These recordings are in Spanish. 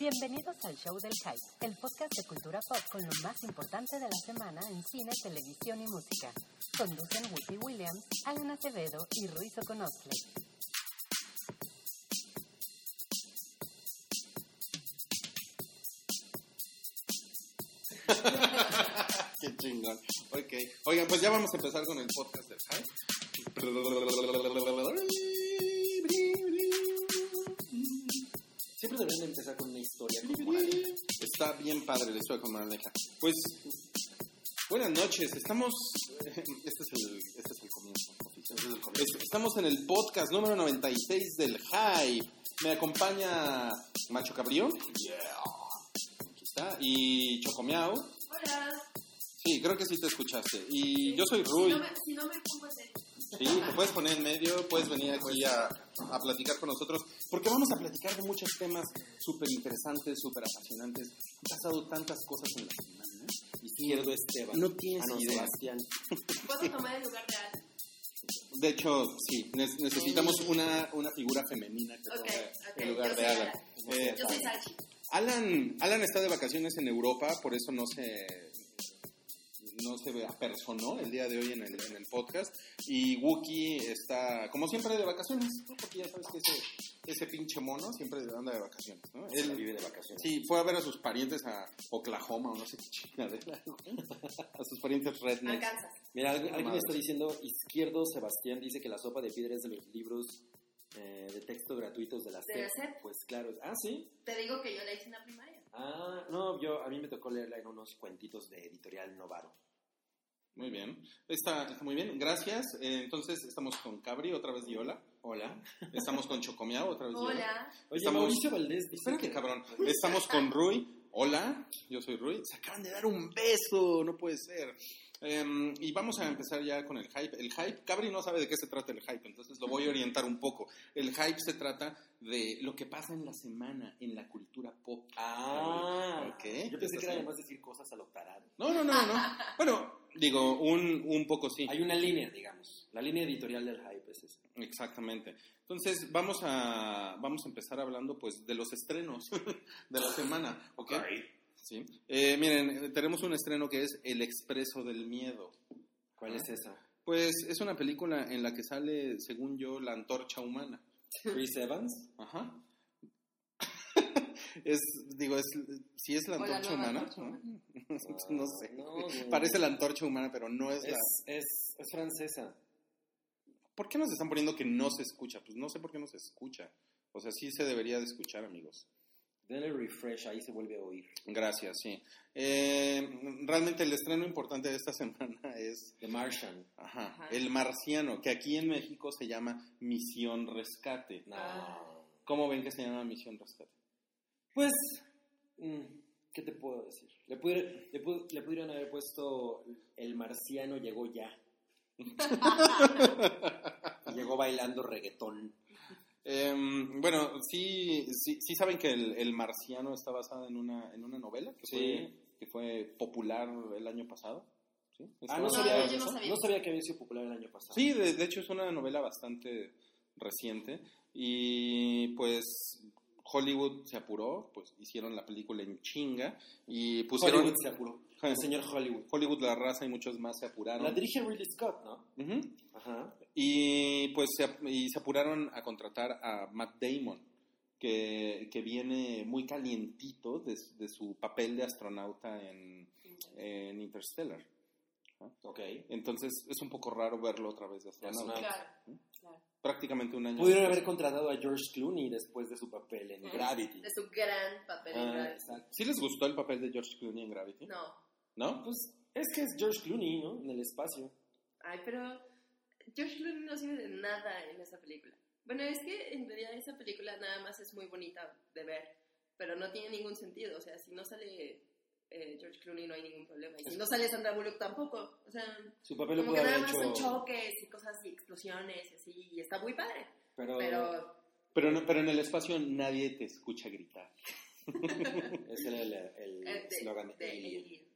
Bienvenidos al Show del Hype, el podcast de cultura pop con lo más importante de la semana en cine, televisión y música. Conducen Whoopi Williams, Alan Acevedo y Ruiz Oconostle. Qué chingón. Oigan, pues ya vamos a empezar con el podcast del Hype. Deberían empezar con una historia como la de- Está bien padre la historia con Moraleja. Pues, buenas noches. Estamos. Este es el, este es el comienzo. oficial. Es- Estamos en el podcast número 96 del Hype. Me acompaña Macho Cabrío. Aquí está. Y Chocomiao. Hola. Sí, creo que sí te escuchaste. Y yo soy Si Rui. no me, si no me pongo a hacer. Sí, te puedes poner en medio, puedes venir aquí a, a platicar con nosotros, porque vamos a platicar de muchos temas súper interesantes, súper apasionantes. Han pasado tantas cosas en la semana. Izquierdo Esteban. No tienes Ah, no, idea. Sebastián. ¿Puedo tomar el lugar de Ana? De hecho, sí, ne- necesitamos una, una figura femenina que tome ok. el lugar yo de Alan. Eh, Yo soy Salchi. Alan. Alan está de vacaciones en Europa, por eso no se no se apersonó el día de hoy en el, en el podcast. Y Wookie está, como siempre, de vacaciones, ¿no? porque ya sabes que ese, ese pinche mono siempre anda de vacaciones. ¿no? Él vive de vacaciones. sí, fue a ver a sus parientes a Oklahoma o no sé qué chingadera. a sus parientes rednecks. Arkansas. Mira, alguien, alguien está diciendo, Izquierdo Sebastián dice que la sopa de piedra es de los libros eh, de texto gratuitos de la ¿De SEP. SEP? Pues claro. Ah, sí. Te digo que yo la hice en la primaria. Ah, no, yo, a mí me tocó leerla en unos cuentitos de editorial Novaro. Muy bien. Está, está muy bien. Gracias. Eh, entonces, estamos con Cabri, otra vez Diola. Hola. Estamos con Chocomiao, otra vez Diola. Hola. Oye, Estamos- Mauricio Valdés Espérate, que- cabrón. Estamos con Rui. Hola, yo soy Rui. Se acaban de dar un beso, no puede ser. Em, y vamos a empezar ya con el hype. El hype, Cabri no sabe de qué se trata el hype, entonces lo voy a orientar un poco. El hype se trata de lo que pasa en la semana en la cultura pop. Ah, Ok, Yo pensé que ¿estás era además decir cosas a lo tarado. No, no, no, no. Bueno, digo, un, un poco sí. Hay una línea, digamos. La línea editorial del hype es esa. Exactamente. Entonces, vamos a, vamos a empezar hablando pues de los estrenos de la semana, ¿ok? Sí. Eh, miren, tenemos un estreno que es El Expreso del Miedo. ¿Cuál Ah. es esa? Pues es una película en la que sale, según yo, la antorcha humana. Chris Evans. Ajá. es, digo, es, si es la antorcha humana, antorcha. ¿no? no sé. No, no. Parece la antorcha humana, pero no es, la... Es, es, es francesa. ¿Por qué nos están poniendo que no se escucha? Pues no sé por qué no se escucha. O sea, sí se debería de escuchar, amigos. Denle refresh, ahí se vuelve a oír. Gracias, sí. Eh, realmente el estreno importante de esta semana es The Martian. ajá, Ajá. El Marciano, que aquí en México se llama Misión Rescate. No. ¿Cómo ven que se llama Misión Rescate? Pues, mm, ¿qué te puedo decir? Le, pudieron haber puesto El Marciano llegó ya. Llegó bailando reggaetón. Eh, bueno, sí, sí, sí saben que el, El Marciano está basado en una, en una novela que, Sí. fue, que fue popular el año pasado. ¿Sí? Ah, Está no, No, sabía, basado en yo no eso. sabía. no sabía que había sido popular el año pasado. Sí, de, de hecho es una novela bastante reciente y pues Hollywood se apuró, pues hicieron la película en chinga y pusieron Hollywood se apuró. El señor Hollywood. Hollywood, la raza y muchos más se apuraron. La dirige Ridley Scott, ¿no? Ujú. Ajá. Y pues se, y se apuraron a contratar a Matt Damon, que, que viene muy calientito de, su- de su papel de astronauta en, en Interstellar. Ok. Entonces es un poco raro verlo otra vez de astronauta. Claro. claro. Prácticamente un año. Pudieron después. haber contratado a George Clooney después de su papel en Gravity. De su gran papel en Ah, Gravity. exacto. ¿Sí les gustó el papel de George Clooney en Gravity? No. ¿No? Pues es que es George Clooney, ¿no? En el espacio. Ay, pero George Clooney no sirve de nada en esa película. Bueno, es que en realidad esa película nada más es muy bonita de ver, pero no tiene ningún sentido. O sea, si no sale eh, George Clooney no hay ningún problema. Y si no sale Sandra Bullock tampoco. O sea, Su papel lo como pudo que nada haber más son hecho. choques y cosas y explosiones y así. Y está muy padre. Pero, Pero Pero, no- pero en el espacio nadie te escucha gritar. ese era el el eh, de- eslogan de, de Alien. Alien.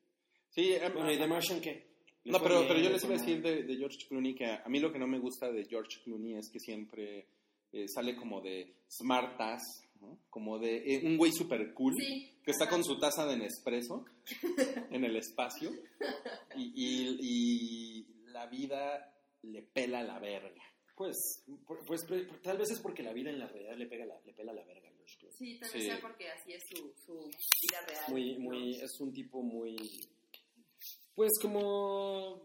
Sí, em, Bueno, ¿y The Martian qué? ¿Le no, pero, pero yo ¿Le les iba a decir de, de George Clooney que a, mí lo que no me gusta de George Clooney es que siempre eh, sale como de smartass, ¿no? Como de eh, un güey super cool Sí. que está con su taza de Nespresso en el espacio y, y- y la vida le pela la verga. Pues, pues tal vez es porque la vida en la realidad le, pega la, le pela la verga a George Clooney. Sí, tal vez Sí. sea porque así es su, su vida real. Muy, muy, es un tipo muy, pues como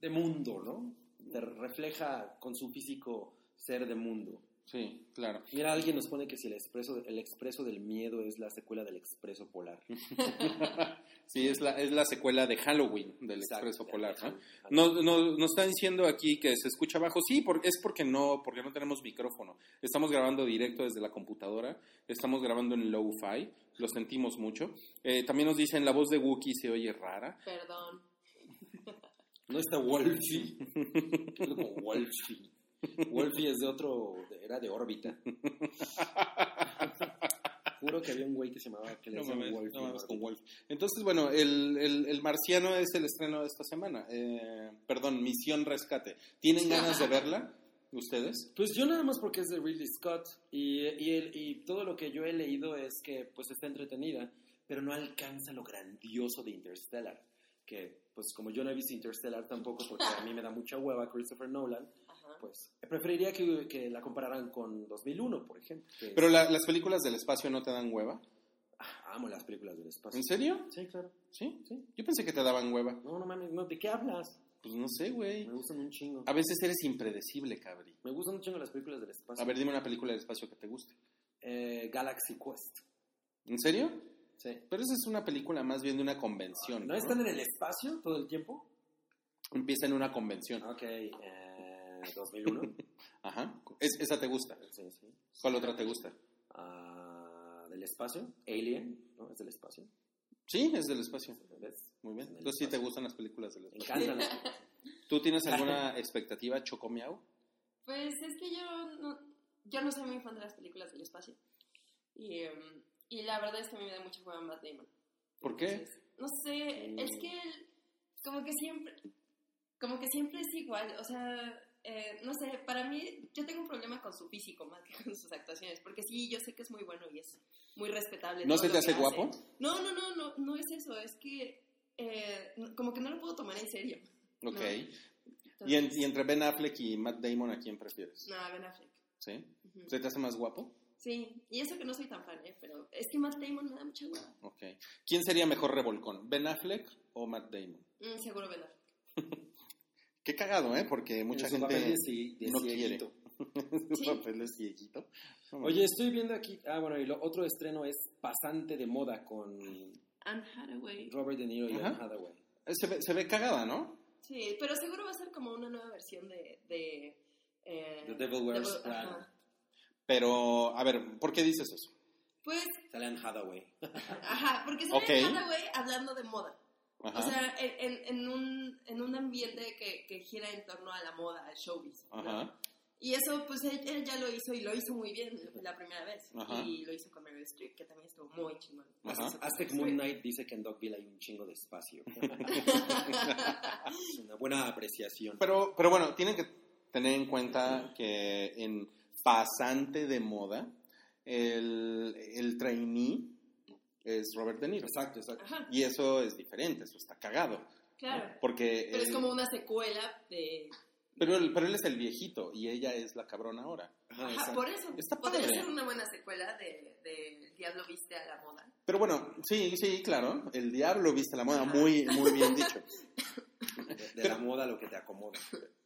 de mundo, ¿no? Te refleja con su físico ser de mundo. Sí, claro. Mira, alguien nos pone que si el expreso, el expreso del miedo es la secuela del expreso polar. Sí, es la, es la secuela de Halloween del Exacto. Expreso Polar. ¿no? No, no, nos están diciendo aquí que se escucha bajo. Sí, porque, es porque no, porque no tenemos micrófono. Estamos grabando directo desde la computadora. Estamos grabando en low-fi. Lo sentimos mucho. Eh, también nos dicen la voz de Wookiee se oye rara. Perdón. No está Wolfie. Es como Wolfie. Wolfie es de otro, era de órbita. Juro que había un güey que se llamaba, que le No decían mames, Wolfie. no mames, en con órbita. Wolf. Entonces, bueno, el, el, el Marciano es el estreno de esta semana. Eh, perdón, Misión Rescate. ¿Tienen ganas de verla ustedes? Pues yo nada más porque es de Ridley Scott y, y, el- y todo lo que yo he leído es que pues está entretenida, pero no alcanza lo grandioso de Interstellar. Que pues como yo no he visto Interstellar tampoco porque a mí me da mucha hueva Christopher Nolan, Ajá. pues preferiría que, que la compararan con 2001, por ejemplo. Pero la- las películas del espacio no te dan hueva. Ah, amo las películas del espacio. ¿En serio? Sí, claro. ¿Sí? Sí. Yo pensé que te daban hueva. No, no mames, no, ¿de qué hablas? Pues no sé, güey. Me gustan un chingo. A veces eres impredecible, cabri. Me gustan un chingo las películas del espacio. A ver, dime una película del espacio que te guste. Eh, Galaxy Quest. ¿En serio? Sí. Pero esa es una película más bien de una convención. ¿No están en el espacio todo el tiempo? Empieza en una convención. Ok, eh, 2001. Ajá. Es- esa te gusta. sí, sí. ¿Cuál otra te gusta? Ah, del espacio, Alien, ¿no? Es del espacio. Sí, es del espacio. ¿Ves? Muy bien. Entonces sí te gustan las películas del Me espacio. encantan las películas. ¿Tú tienes alguna expectativa, Chocomiao? Pues es que yo no, yo no soy muy fan de las películas del espacio. Y, em, y la verdad es que a mí me da mucha juega Matt Damon. ¿Por qué? Entonces, no sé, Mm. es que él, como que siempre, como que siempre es igual, o sea, eh, no sé, para mí, yo tengo un problema con su físico más que con sus actuaciones, porque sí, yo sé que es muy bueno y es muy respetable. ¿No se te hace guapo? No, no, no, no, no es eso, es que eh, como que no lo puedo tomar en serio. Ok. No. ¿Y, en- Entonces, y entre Ben Affleck y Matt Damon, ¿a quién prefieres? No, Ben Affleck. ¿Sí? Ujú. ¿Se te hace más guapo? Sí, y eso que no soy tan fan, ¿eh? pero es que Matt Damon me da mucha hueva. Ok. ¿Quién sería mejor revolcón? ¿Ben Affleck o Matt Damon? Mm, seguro Ben Affleck. Qué cagado, ¿eh? Porque mucha En su gente papel de no quiere. cieguito. Su Sí. papel de cieguito. No, Oye, estoy viendo aquí. Ah, bueno, y lo otro estreno es Pasante de Moda con Anne Hathaway. Robert De Niro y Ajá. Anne Hathaway. Eh, se, ve, se ve cagada, ¿no? Sí, pero seguro va a ser como una nueva versión de... de eh, The Devil Wears Devil- Prada. Pero, a ver, ¿por qué dices eso? Pues, Sale Anne Hathaway. ajá, porque sale Ok. Anne Hathaway hablando de moda. Ajá. O sea, en, en, un, en un ambiente que, que gira en torno a la moda, al showbiz. ¿no? Ajá. Y eso, pues él, él ya lo hizo y lo hizo muy bien la primera vez. Ajá. Y lo hizo con Meryl Streep, que también estuvo muy chingón. Con Aztec Moon. Knight dice que en Dogville hay un chingo de espacio. Es una buena apreciación. Pero, pero bueno, tienen que tener en cuenta que en pasante de moda, el, el trainee es Robert De Niro. Exacto, exacto. Ajá, Y eso es diferente, eso está cagado. claro. Porque Pero es como una secuela de... pero, él, pero él es el viejito y ella es la cabrona ahora. Ajá, por eso. Está Podría padre. ser una buena secuela de, de El Diablo Viste a la Moda. Pero bueno, sí, sí, claro. El diablo viste la moda, Ajá. muy, muy bien dicho. De, de la moda lo que te acomoda.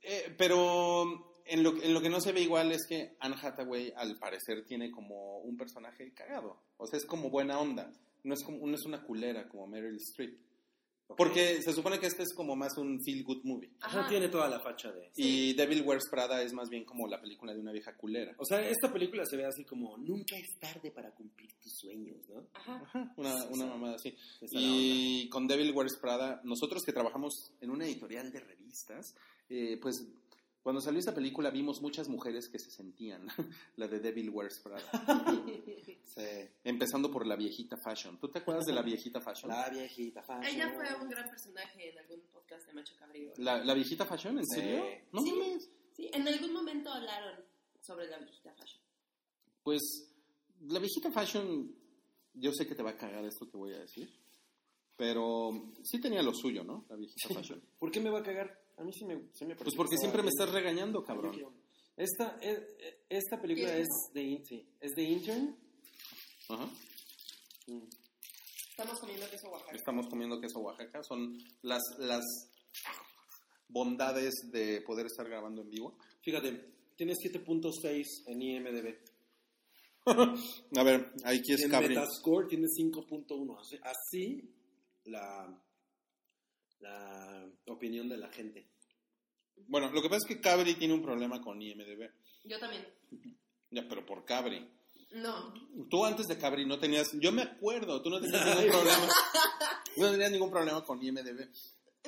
Eh, pero en lo, en lo que no se ve igual es que Anne Hathaway al parecer tiene como un personaje cagado. O sea, es como buena onda. No es, como, no es una culera como Meryl Streep. Porque se supone que este es como más un feel good movie. Ajá, tiene toda la facha de... Y Devil Wears Prada es más bien como la película de una vieja culera. O sea, esta película se ve así como nunca es tarde para cumplir tus sueños, ¿no? Ajá. Ajá, una, Sí, una sí. mamada así. Y con Devil Wears Prada, nosotros que trabajamos en una editorial de revistas, eh, pues cuando salió esta película vimos muchas mujeres que se sentían, la de Devil Wears Prada. Sí. Empezando por la viejita fashion. ¿Tú te acuerdas de la viejita fashion? La viejita fashion. Ella fue un gran personaje en algún podcast de Macho Cabrío. ¿La, la viejita fashion? ¿En Sí. serio? No Sí. mames. Sí, en algún momento hablaron sobre la viejita fashion. Pues La viejita fashion, yo sé que te va a cagar esto que voy a decir, pero sí tenía lo suyo, ¿no? La viejita fashion. ¿Por qué me va a cagar? A mí sí me, sí me Pues porque siempre me estás regañando, cabrón. Esta, eh, esta película ¿Quieres es de, sí, es de Intern. Ajá. Mm. Estamos comiendo queso Oaxaca. Estamos comiendo queso Oaxaca. Son las, las bondades de poder estar grabando en vivo. Fíjate, tiene 7.6 en IMDb. A ver, aquí es en Cabri. Metascore tiene 5.1. Así, así la, la opinión de la gente. Bueno, lo que pasa es que Cabri tiene un problema con IMDB. Yo también. Ya, pero por Cabri. No. Tú antes de Cabri no tenías, yo me acuerdo, tú no tenías ningún problema. No tenías ningún problema con IMDB.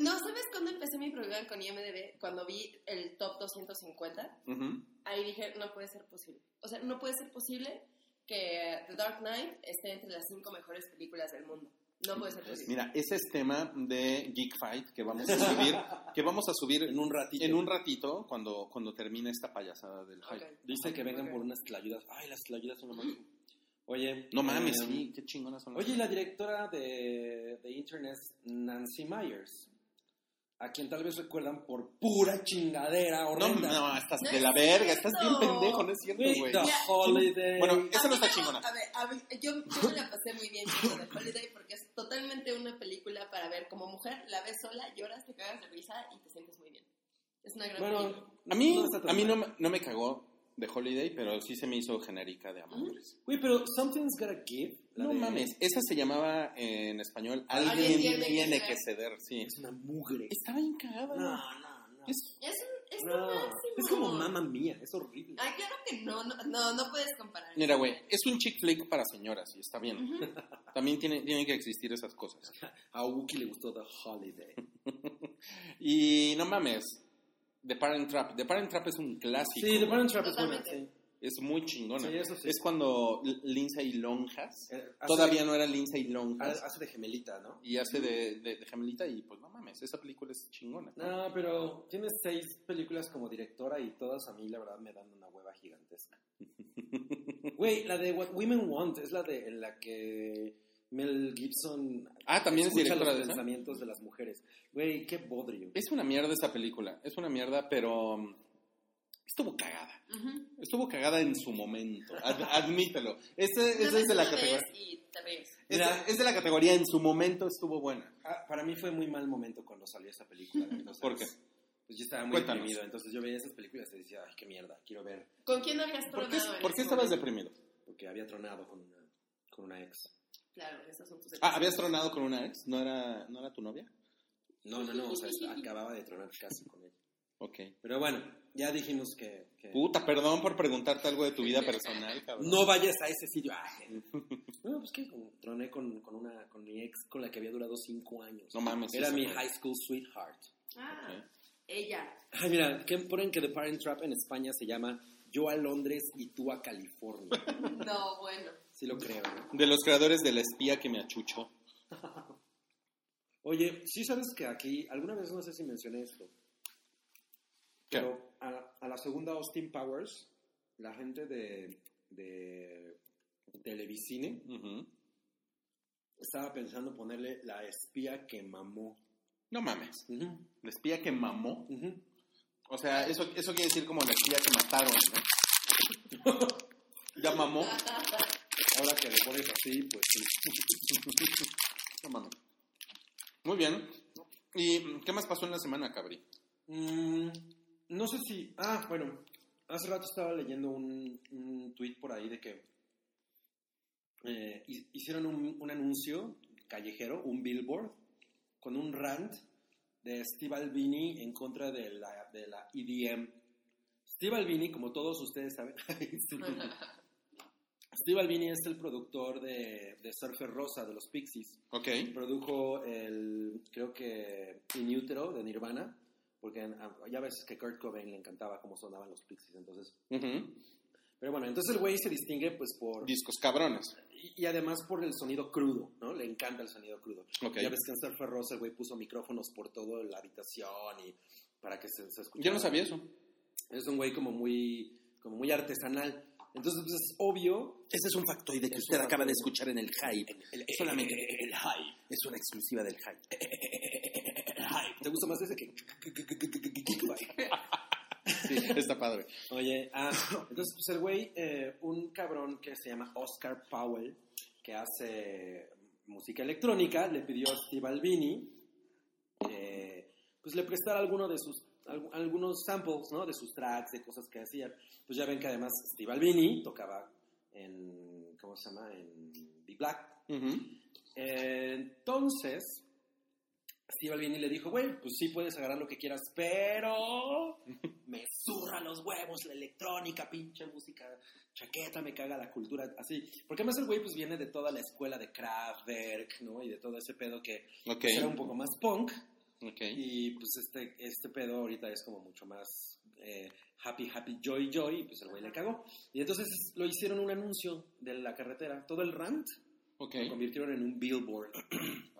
No, ¿sabes cuándo empecé mi problema con IMDb? Cuando vi el top 250. Ujú. Ahí dije, no puede ser posible. O sea, no puede ser posible que The Dark Knight esté entre las cinco mejores películas del mundo. No puede ser posible. Mira, ese es tema de Geek Fight que vamos a subir, que vamos a subir En un ratito. en un ratito cuando, cuando termine esta payasada del hype. Ok. Dice que vengan Ok. por unas tlayudas. Ay, las tlayudas son lo máximo. Oye. No mames, eh, sí, qué chingonas son. las- Oye, la directora de, de Internet es Nancy Myers. A quien tal vez recuerdan por pura chingadera no, horrenda. no, estás No de es la verga, estás bien cierto. pendejo, no es cierto, Güey. The Holiday. Bueno, esa no está chingona. A ver, a mí- yo, yo me la pasé muy bien con The Holiday porque totalmente una película para ver como mujer. La ves sola, lloras, te cagas de risa y te sientes muy bien. Es una gran película. bueno, A mí, no a mí no, no me cagó de Holiday, pero sí se me hizo genérica de amores. Güey, pero Something's Gotta Give. la No de- mames, esa se llamaba en español Alguien, Alguien tiene, tiene que, que ceder, sí. Es una mugre. Estaba bien cagada. No, no, no. Es- Es, es No, lo máximo. es como mamá mía, es horrible. Ay, claro que no, no, no, no puedes comparar. Mira, güey, es un chick flick para señoras y está bien. También tiene, tienen que existir esas cosas. A Wookie le gustó The Holiday. Y no mames, The Parent Trap. The Parent Trap es un clásico. Sí, The Parent Trap es Totalmente. sí. Es muy chingona. Sí, eso sí. Es cuando Lindsay Lonjas, Eh, todavía de- no era Lindsay Lonjas, Hace de gemelita, ¿no? y hace de, de, de gemelita y pues no mames, esa película es chingona. No, pero tiene seis películas como directora y todas a mí, la verdad, me dan una hueva gigantesca. Güey, la de What Women Want es la de en la que Mel Gibson Ah, también es directora los de esa. pensamientos de las mujeres. Güey, qué bodrio. Es una mierda esa película, es una mierda, pero estuvo cagada. Ujú. Estuvo cagada en su momento, ad- admítelo. Este, este es de la categoría. Y este Mira. es de la categoría en su momento estuvo buena. Ah, para mí fue muy mal momento cuando salió esa película. ¿Por qué? Pues yo estaba muy Cuéntanos. deprimido, entonces yo veía esas películas y decía, ay, qué mierda, quiero ver. ¿Con quién habías ¿Por tronado qué, en por qué estabas momento? deprimido? Porque había tronado con una, con una ex. Claro, esas son tus Ah, ¿habías tronado con una ex? ¿No era, ¿no era tu novia? No, no, no, o sea, acababa de tronar casi con ella. Ok. Pero bueno, ya dijimos que... que- Puta, perdón por preguntarte algo de tu vida personal, cabrón. No vayas a ese sitio. Ay. Bueno, pues que troné con, con, una, con mi ex con la que había durado cinco años. No mames. Era mi high school sweetheart. Ah, ella. Ay, mira, que ponen que The Parent Trap en España se llama Yo a Londres y tú a California. No, bueno. Sí lo creo, ¿no? De los creadores de La espía que me achuchó. Oye, sí sabes que aquí, alguna vez no sé si mencioné esto, Pero a, a la segunda Austin Powers, la gente de, de Televisine estaba pensando ponerle la espía que mamó. No mames. La espía que mamó. O sea, eso, eso quiere decir como la espía que mataron, ¿no? ya mamó. Ahora que le pones así, pues sí. No mames. Muy bien. ¿Y qué más pasó en la semana, Cabri? Mm, no sé si... Ah, bueno, hace rato estaba leyendo un, un tweet por ahí de que eh, hi- hicieron un, un anuncio callejero, un billboard, con un rant de Steve Albini en contra de la, de la EDM. Steve Albini, como todos ustedes saben, Steve Albini es el productor de, de Surfer Rosa de los Pixies. Ok. Produjo el, creo que, In Utero de Nirvana, porque ah, ya ves que Kurt Cobain le encantaba cómo sonaban los Pixies, entonces... Ujú. Pero bueno, entonces el güey se distingue pues por... Discos cabrones. Y, y además por el sonido crudo, ¿no? Le encanta el sonido crudo. Ok. Ya ves que en Surfer Rosa el güey puso micrófonos por toda la habitación y para que se, se escuchara. Yo no sabía eso. Es un güey como muy, como muy artesanal. Entonces, pues, es obvio. Ese es un factoide que usted acaba de escuchar en el hype. Solamente el hype. Es una exclusiva del hype. ¿Te gusta más ese que.? Sí, está padre. Oye, ah, entonces, pues el güey, eh, un cabrón que se llama Oscar Powell, que hace música electrónica, le pidió a Steve Albini pues le prestara alguno de sus al- algunos samples, ¿no? De sus tracks, de cosas que hacían. Pues ya ven que además Steve Albini tocaba en ¿cómo se llama? En The Black. Eh, entonces, Steve Albini le dijo, güey, pues sí puedes agarrar lo que quieras, pero me zurra los huevos la electrónica, pinche música, chaqueta, me caga la cultura, así. Porque además el güey pues viene de toda la escuela de Kraftwerk, ¿no? Y de todo ese pedo que pues, era un poco más punk. Ok. Y pues este, este pedo ahorita es como mucho más eh, happy, happy, joy, joy, y pues el güey le cagó. Y entonces lo hicieron un anuncio de la carretera, todo el rant Ok. lo convirtieron en un billboard.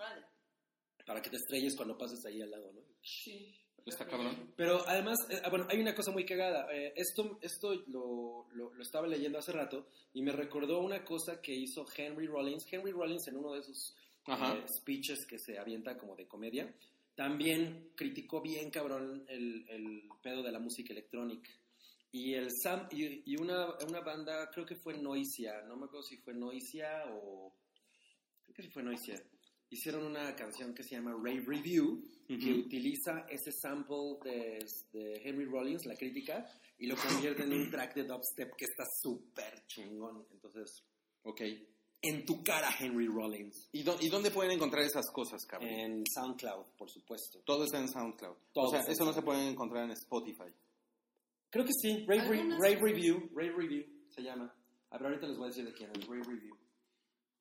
para que te estrelles cuando pases ahí al lado, ¿no? Sí. Está cabrón. Pero además, eh, ah, bueno, hay una cosa muy cagada. Eh, esto esto lo, lo- lo estaba leyendo hace rato y me recordó una cosa que hizo Henry Rollins. Henry Rollins en uno de sus eh, speeches que se avienta como de comedia, también criticó bien cabrón el, el pedo de la música electrónica. Y, el Sam, y, y una, una banda, creo que fue Noisia, no me acuerdo si fue Noisia o... Creo que sí fue Noisia. Hicieron una canción que se llama Rave Review, que Ujú. utiliza ese sample de, de Henry Rollins, la crítica, y lo convierte en un track de dubstep que está súper chingón. Entonces, Ok. en tu cara, Henry Rollins. ¿Y, dó- y dónde pueden encontrar esas cosas, cabrón? En SoundCloud, por supuesto. Todo está en SoundCloud. Todo o sea, eso no se puede encontrar en Spotify. Creo que sí, Rave, Re- Rave. Review, Rave Review se llama. A ver, ahorita les voy a decir de quién es, Rave Review.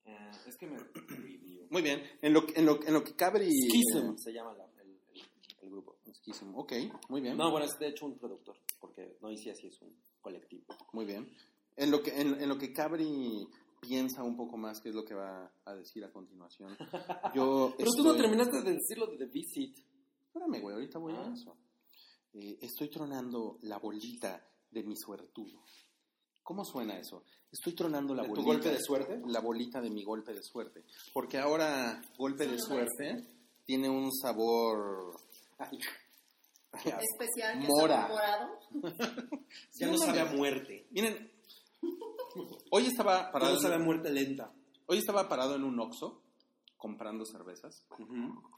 Eh, es que me... Muy bien. En lo, que- en lo, en lo que Cabri... Schism se llama la- el, el- el grupo. Schism. Ok, muy bien. No, bueno, es de hecho un productor, porque no hice así, es un colectivo. Muy bien. En lo que, en, en lo que Cabri piensa un poco más qué es lo que va a decir a continuación. Yo Pero tú no estoy- terminaste de decirlo de The Visit. Espérame, güey, ahorita voy a Ah. eso. Eh, estoy tronando la bolita de mi suertudo. ¿Cómo suena eso? Estoy tronando la ¿De tu bolita. golpe de suerte? La bolita de mi golpe de suerte. Porque ahora golpe de suerte tiene un sabor... Especial Mora. Ya no sabe a muerte. Miren, hoy estaba Ya parado, no sabe a muerte lenta. hoy estaba parado en un Oxxo comprando cervezas.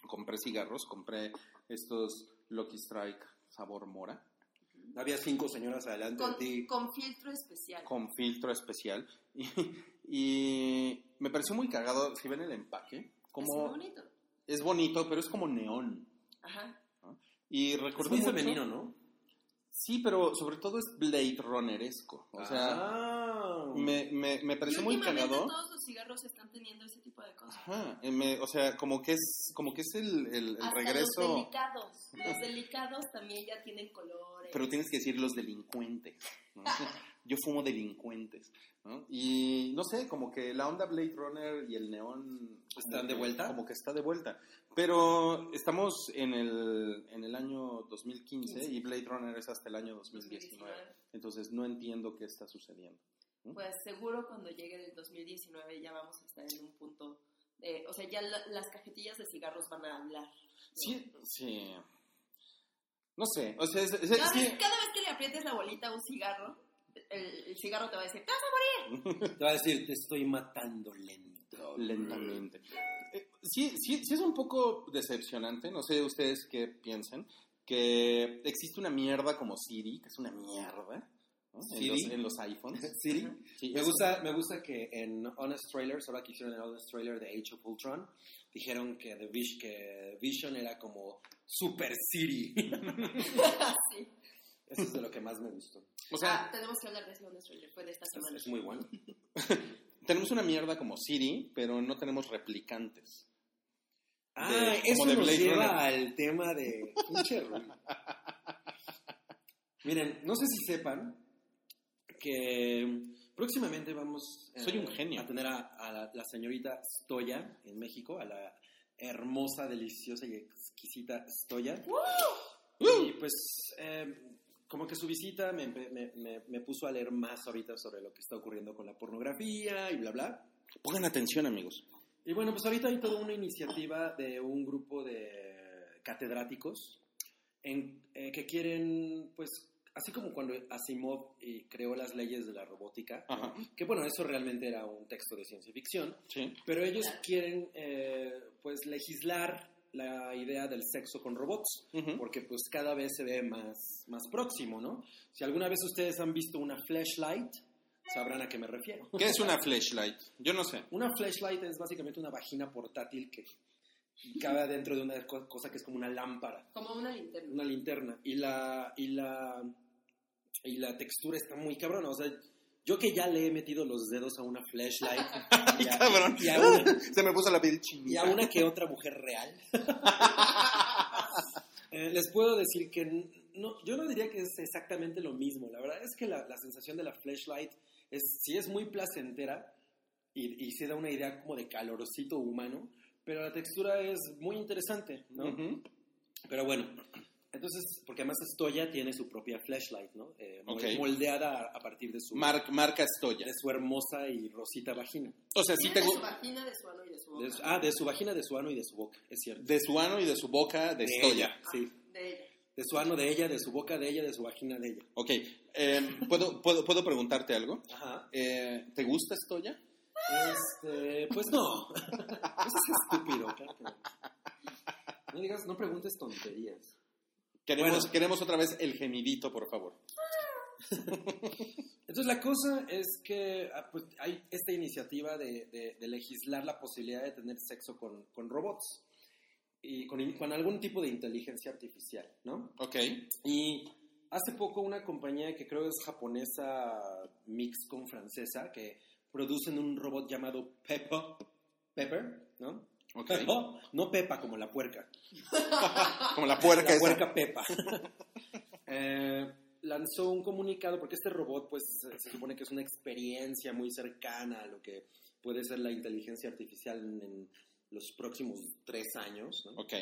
Compré cigarros, compré estos Lucky Strike sabor mora. Había cinco señoras adelante Con, de ti. con filtro especial. con filtro especial. Y, y me pareció muy cagado, si ven el empaque, Es como bonito. es bonito, pero es como neón. Ajá. Y Es recuerdo muy mucho- femenino, ¿no? Sí, pero sobre todo es Blade Runneresco. O sea, Ah. me, me, me pareció Y muy cagado. todos los cigarros están teniendo ese tipo de cosas. Ajá, eh, me- o sea, como que es como que es el, el- el Hasta regreso, los delicados. Los delicados también ya tienen colores. pero tienes que decir los delincuentes. ¿no? Yo fumo delincuentes. ¿no? Y no sé, como que la onda Blade Runner y el neón ¿Están de vuelta? Como que está de vuelta. Pero estamos en el, en el año 2015 y Blade Runner es hasta el año 2019. 2019. Entonces no entiendo qué está sucediendo. Pues seguro cuando llegue el 2019 ya vamos a estar en un punto de, o sea, ya la- las cajetillas de cigarros van a hablar. Sí, sí. No sé, o sea, es, es- Cada, es vez, que- cada vez que le aprietes la bolita a un cigarro, el, el cigarro te va a decir, ¡te vas a morir! Te va a decir, te estoy matando lento. lentamente. Eh, Sí, sí, sí es un poco decepcionante, no sé ustedes qué piensen, que existe una mierda como Siri, que es una mierda, ¿no? En, ¿Siri? los, en los iPhones. Siri. Sí, Me gusta, me gusta que en Honest Trailers, ahora que hicieron el Honest Trailer de Age of Ultron, dijeron que The que Vision era como Super Siri. sí. Eso es de lo que más me gustó. O sea, Ah, tenemos que hablar de ese bonus trailer, fue de esta Es, semana. es muy bueno. tenemos una mierda como Siri, pero no tenemos replicantes. Ah, De- eso nos lleva Runner. al tema de... Miren, no sé si sepan que próximamente vamos eh, Soy un genio. a tener a, a la, la señorita Stoya en México, a la hermosa, deliciosa y exquisita Stoya. Y pues, eh, como que su visita me, me- me- me puso a leer más ahorita sobre lo que está ocurriendo con la pornografía y bla, bla. Pongan atención, amigos. Y bueno, pues ahorita hay toda una iniciativa de un grupo de catedráticos en, eh, que quieren, pues, así como cuando Asimov eh, creó las leyes de la robótica, que bueno, eso realmente era un texto de ciencia ficción, Sí. pero ellos quieren, eh, pues, legislar la idea del sexo con robots, Ujú. porque pues cada vez se ve más, más próximo, ¿no? Si alguna vez ustedes han visto una flashlight, sabrán a qué me refiero. ¿Qué es una flashlight? Yo no sé. Una flashlight es básicamente una vagina portátil que cabe dentro de una co- cosa que es como una lámpara, Como una linterna. una linterna. Y la, y la, y la textura está muy cabrona. O sea, yo que ya le he metido los dedos a una flashlight y a, Cabrón. y a una, Se me puso la piel y chinita. a una que otra mujer real. Eh, les puedo decir que no, yo no diría que es exactamente lo mismo. La verdad es que la, la sensación de la flashlight es, sí es muy placentera y, y se da una idea como de calorcito humano, pero la textura es muy interesante, ¿no? Ujú. Pero bueno, entonces, porque además Stoya tiene su propia flashlight, ¿no? Eh. Moldeada a, a partir de su, Mar- marca Estoya. de su hermosa y rosita vagina. O sea, sí Tiene te de su vagina, de su ano y de su boca. De su- ah, de su vagina, de su ano y de su boca, es cierto. de su ano y de su boca de ella, sí. De ella. De su ano de ella, de su boca de ella, de su vagina de ella. Ok. eh, ¿puedo, puedo, ¿Puedo preguntarte algo? Ajá. Eh, ¿Te gusta Estoya? Este, pues no. Eso es estúpido, claro que no. No digas, no preguntes tonterías. Queremos, Bueno. queremos otra vez el gemidito, por favor. Entonces la cosa es que ah, pues, hay esta iniciativa de, de- de legislar la posibilidad de tener sexo con, con robots y con, con algún tipo de inteligencia artificial, ¿no? Ok. Y hace poco una compañía que creo es japonesa mix con francesa que producen un robot llamado Pepper, Pepper, ¿no? Pepper, no Pepa como la puerca, Como la puerca la esa. puerca Pepa. Eh, lanzó un comunicado porque este robot pues se- se supone que es una experiencia muy cercana a lo que puede ser la inteligencia artificial en, en los próximos tres años, ¿no? Ok.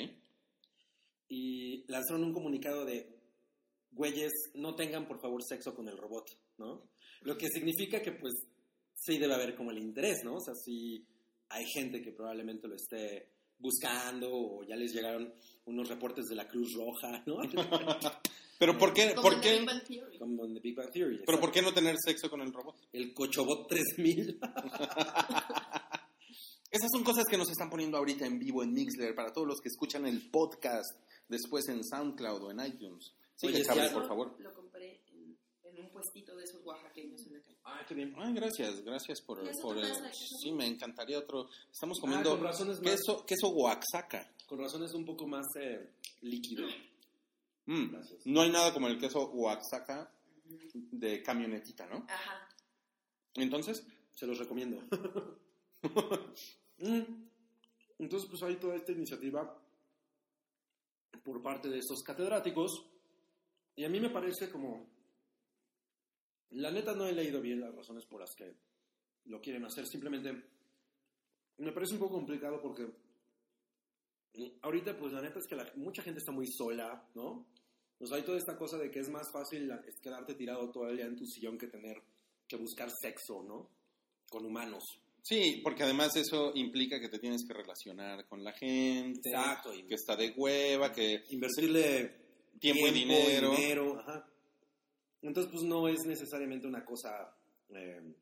y lanzaron un comunicado de, güeyes, no tengan por favor sexo con el robot, ¿no? Lo que significa que pues sí debe haber como el interés, ¿no? O sea, sí hay gente que probablemente lo esté buscando o ya les llegaron unos reportes de la Cruz Roja, ¿no? Pero ¿por qué, Como por en qué, The Big Bang Theory. Como en The Big Bang Theory. pero por qué no tener sexo con el robot? El Cochobot 3000. Esas son cosas que nos están poniendo ahorita en vivo en Mixler para todos los que escuchan el podcast después en SoundCloud o en iTunes. Sí, Oye, Chávez, por favor. Lo compré en, en un puestito de esos oaxaqueños. Ah, qué bien. Ay, gracias, gracias por, ¿Y eso por el- Sí, me encantaría otro. Estamos Ah, comiendo con razón es más, queso, queso Oaxaca. con razón es un poco más eh, líquido. Mm, Gracias. No hay nada como el queso Oaxaca de camionetita, ¿no? Ajá. Entonces, Se los recomiendo. Mm. Entonces, pues hay toda esta iniciativa por parte de estos catedráticos. Y a mí me parece como... La neta no he leído bien las razones por las que lo quieren hacer. Simplemente me parece un poco complicado porque ahorita, pues la neta es que la- mucha gente está muy sola, ¿no? Pues hay toda esta cosa de que es más fácil quedarte tirado todo el día en tu sillón que tener que buscar sexo, ¿no? Con humanos. sí, porque además eso implica que te tienes que relacionar con la gente, Exacto, y- que está de hueva, que Invertirle tiempo, y dinero. Entonces, pues no es necesariamente una cosa eh,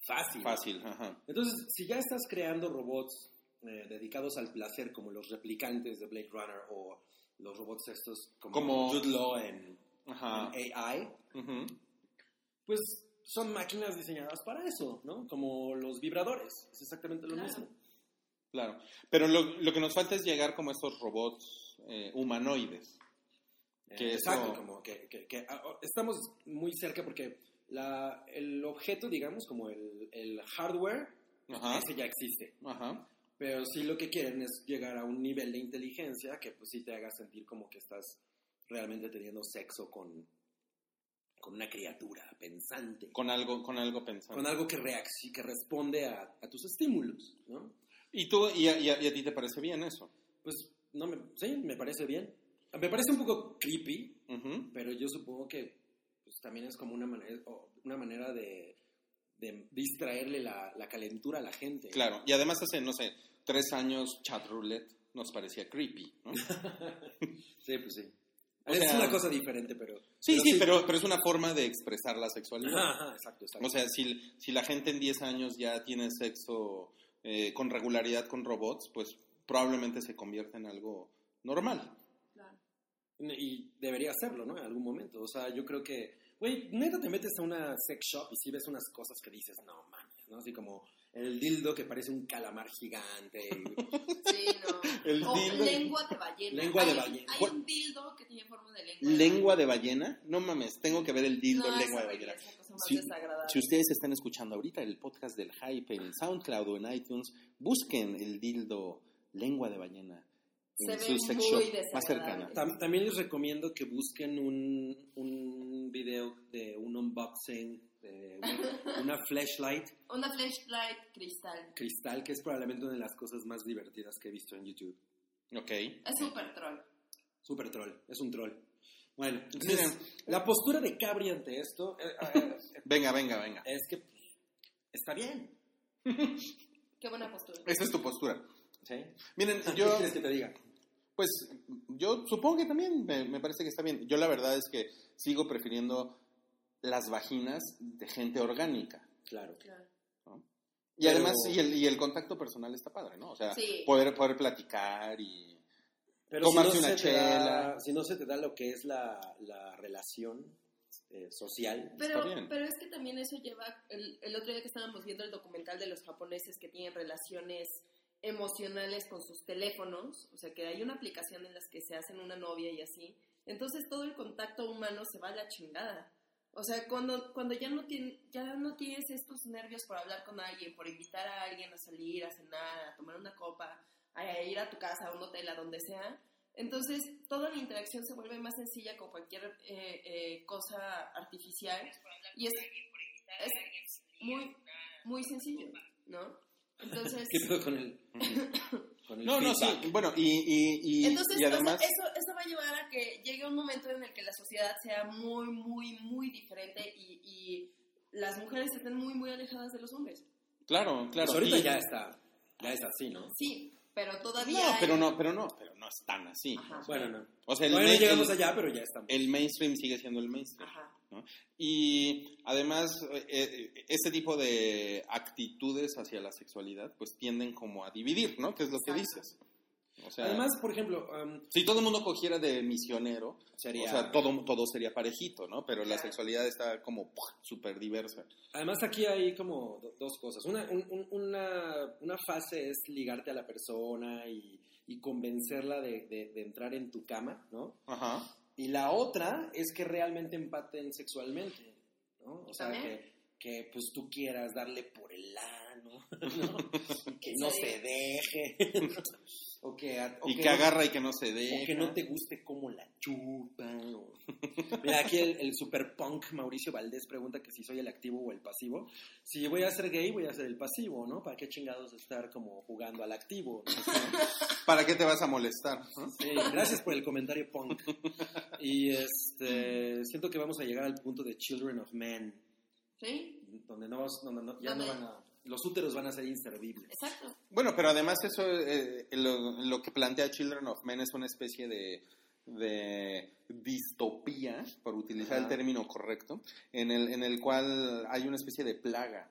fácil. Fácil, ajá. Entonces, si ya estás creando robots eh, dedicados al placer, como los replicantes de Blade Runner o los robots estos como, Como- Jude Law en, Ajá. en AI, pues son máquinas diseñadas para eso, ¿no? Como los vibradores, es exactamente lo Claro. mismo. Claro. Pero lo, lo que nos falta es llegar como a estos robots eh, humanoides. Que Eh, eso- Exacto, como que, que- que, ah, oh, estamos muy cerca porque la, el objeto, digamos, como el, el hardware, Ajá. ese ya existe. Ajá. Pero sí lo que quieren es llegar a un nivel de inteligencia que pues sí te haga sentir como que estás realmente teniendo sexo con, con una criatura pensante. Con algo, con algo pensando. Con algo que, que responde a, a tus estímulos, ¿no? ¿Y tú, y a, y a- y a ti te parece bien eso? Pues, no me, sí, me parece bien. Me parece un poco creepy, pero yo supongo que pues, también es como una manera, una manera de, de distraerle la, la calentura a la gente. Claro, y además hace, no sé, tres años chat roulette nos parecía creepy, ¿no? Sí, pues sí. O es una cosa diferente, pero... Sí, sí, pero, pero es una forma de expresar la sexualidad. Ajá, ajá, exacto, exacto. O sea, si, si la gente en 10 años ya tiene sexo eh, con regularidad con robots, pues probablemente se convierta en algo normal. Y debería hacerlo, ¿no? En algún momento. O sea, yo creo que, güey, neta te metes a una sex shop y si ves unas cosas que dices, no mames, ¿no? Así como el dildo que parece un calamar gigante. y- Sí, no. El o dildo- lengua de ballena. Lengua de Hay- ballena. Hay un dildo que tiene forma de lengua. ¿Lengua de ballena? No mames, tengo que ver el dildo no, lengua de ballena. Si, si ustedes están escuchando ahorita el podcast del Hype en SoundCloud o en iTunes, busquen el dildo lengua de ballena en ve su sex muy shop más cercana. Tam- También les recomiendo que busquen un, un video de un unboxing de una, una flashlight Una flashlight cristal. cristal, que es probablemente una de las cosas más divertidas que he visto en YouTube. Ok. Es súper troll. Super troll, es un troll. Bueno, entonces, Miren. la postura de Cabri ante esto eh, eh, Venga, venga, venga. es que está bien. Qué buena postura. Esa es tu postura. ¿sí? Miren, ¿Qué yo, quieres que te diga? Pues, yo supongo que también me, me parece que está bien. Yo la verdad es que sigo prefiriendo las vaginas de gente orgánica. Claro. Claro. ¿no? Y Pero- además, y el, y el contacto personal está padre, ¿no? O sea, Sí. poder, poder platicar y... Pero Tomarse si no una da- chela. si no se te da lo que es la, la relación eh, social, Pero, bien. pero es que también eso lleva, el, el otro día que estábamos viendo el documental de los japoneses que tienen relaciones emocionales con sus teléfonos, o sea que hay una aplicación en las que se hacen una novia y así, entonces todo el contacto humano se va a la chingada. O sea, cuando, cuando ya, no tien- ya no tienes estos nervios por hablar con alguien, por invitar a alguien a salir, a cenar, a tomar una copa, a ir a tu casa, a un hotel, a donde sea, entonces toda la interacción se vuelve más sencilla con cualquier eh, eh, cosa artificial y es, es muy, muy sencillo, ¿no? Entonces, ¿qué pedo con el, con el No, no, sí. Bueno, y, y, y, entonces y o sea, además... eso, eso va a llevar a que llegue un momento en el que la sociedad sea muy, muy, muy diferente y, y las mujeres estén muy, muy alejadas de los hombres. Claro, claro. Pues ahorita y- ya está, ya es así, ¿no? Sí, pero todavía No, hay- pero no, pero no, pero no es tan así. Ajá. Bueno, no. O sea, el, Todavía no main- llegamos allá, pero ya estamos. el mainstream sigue siendo el mainstream. Ajá. ¿No? Y además, eh, eh, este tipo de actitudes hacia la sexualidad, pues tienden como a dividir, ¿no? Que es lo que dices. O sea, Además, por ejemplo, um, si todo el mundo cogiera de misionero, Sería- o sea, todo, todo sería parejito, ¿no? Pero la sexualidad está como súper diversa. además aquí hay como do- dos cosas. Una, un- un- una, una fase es ligarte a la persona y, y convencerla de, de- de entrar en tu cama, ¿no? Ajá. Y la otra es que realmente empaten sexualmente, ¿no? O sea, que, que pues tú quieras darle por el ano, ¿no? que no se deje. o que, o Y que que no- agarra y que no se deja. O que no te guste cómo la chupa. o- Mira, aquí el, el super punk Mauricio Valdés pregunta que si soy el activo o el pasivo. Si voy a ser gay, voy a ser el pasivo, ¿no? ¿Para qué chingados estar como jugando al activo? ¿Para qué te vas a molestar? no? Sí, gracias por el comentario punk. Y este, siento que vamos a llegar al punto de Children of Men, ¿Sí? donde no, donde no- ya no van a... Los úteros van a ser inservibles. Exacto. Bueno, pero además eso, eh, lo, lo que plantea Children of Men es una especie de, de distopía, por utilizar Ajá. el término correcto, en el, en el cual hay una especie de plaga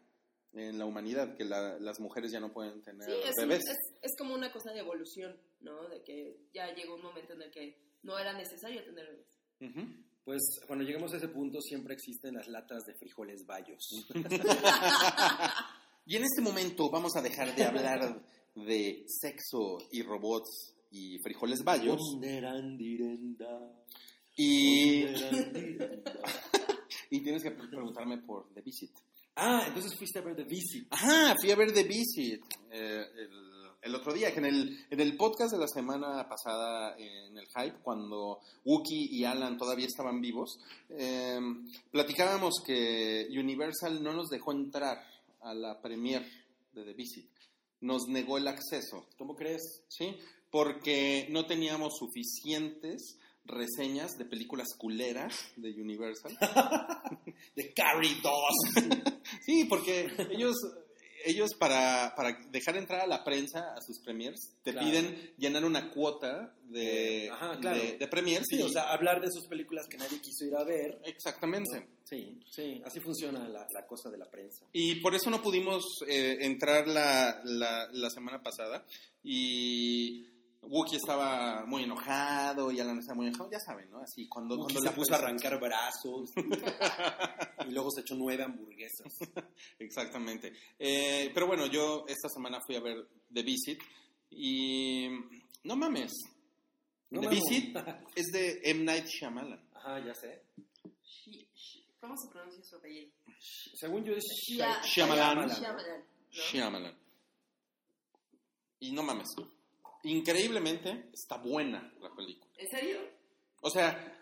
en la humanidad, que la- las mujeres ya no pueden tener Sí, es, bebés. es, es como una cosa de evolución, ¿no? De que ya llegó un momento en el que no era necesario tener bebés. Pues cuando lleguemos a ese punto siempre existen las latas de frijoles bayos. Y en este momento vamos a dejar de hablar de sexo y robots y frijoles bayos y, y tienes que preguntarme por The Visit. Ah, entonces fuiste a ver The Visit. Ajá, fui a ver The Visit eh, el, el otro día, que en el, en el podcast de la semana pasada, en el Hype, cuando Wookie y Alan todavía estaban vivos, eh, platicábamos que Universal no nos dejó entrar a la premiere de The Visit. Nos negó el acceso, ¿Cómo crees? ¿sí? Porque no teníamos suficientes reseñas de películas culeras de Universal. De Carrie 2. Sí, porque ellos, ellos para, para dejar entrar a la prensa a sus premiers, te Claro. piden llenar una cuota de, Ajá, claro. de, de premiers. Sí, y- o sea, hablar de sus películas que nadie quiso ir a ver. Exactamente. Sí, sí, así funciona la, la cosa de la prensa. Y por eso no pudimos eh, entrar la, la, la semana pasada. Y Wookie estaba muy enojado y Alan estaba muy enojado. Ya saben, ¿no? Así, cuando, Wookie cuando se la puso a arrancar brazos y luego se echó nueve hamburguesas. Exactamente. Eh, pero bueno, yo esta semana fui a ver The Visit y no mames. No The mames. Visit es de M. Night Shyamalan. Ajá, ya sé. ¿Cómo se pronuncia su apellido? Según yo es Shyamalan. Shyamalan, ¿no? Shyamalan. Y no mames. Increíblemente está buena la película. ¿En serio? O sea,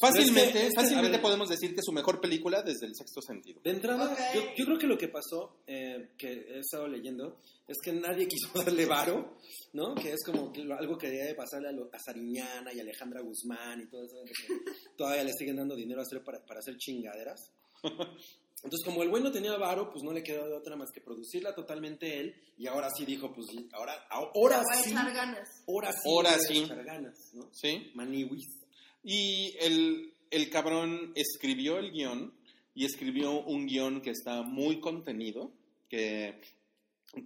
fácilmente, es que- fácilmente ver. podemos decir que es su mejor película desde el sexto sentido. De entrada, Ok. yo, yo creo que lo que pasó, eh, que he estado leyendo, es que nadie quiso darle varo, ¿no? Que es como que lo- algo que debe pasarle a, lo- a Sariñana y Alejandra Guzmán y todo eso, que todavía le siguen dando dinero a hacer para, para hacer chingaderas. Entonces, como el güey no tenía varo, pues no le quedó de otra más que producirla totalmente él, y ahora sí dijo, pues ahora, ahora a sí, echar ganas. ahora sí, Ahora a sí. echar ganas, ¿no? ¿Sí? Maniwis. Y el, el cabrón escribió el guion y escribió un guion que está muy contenido, que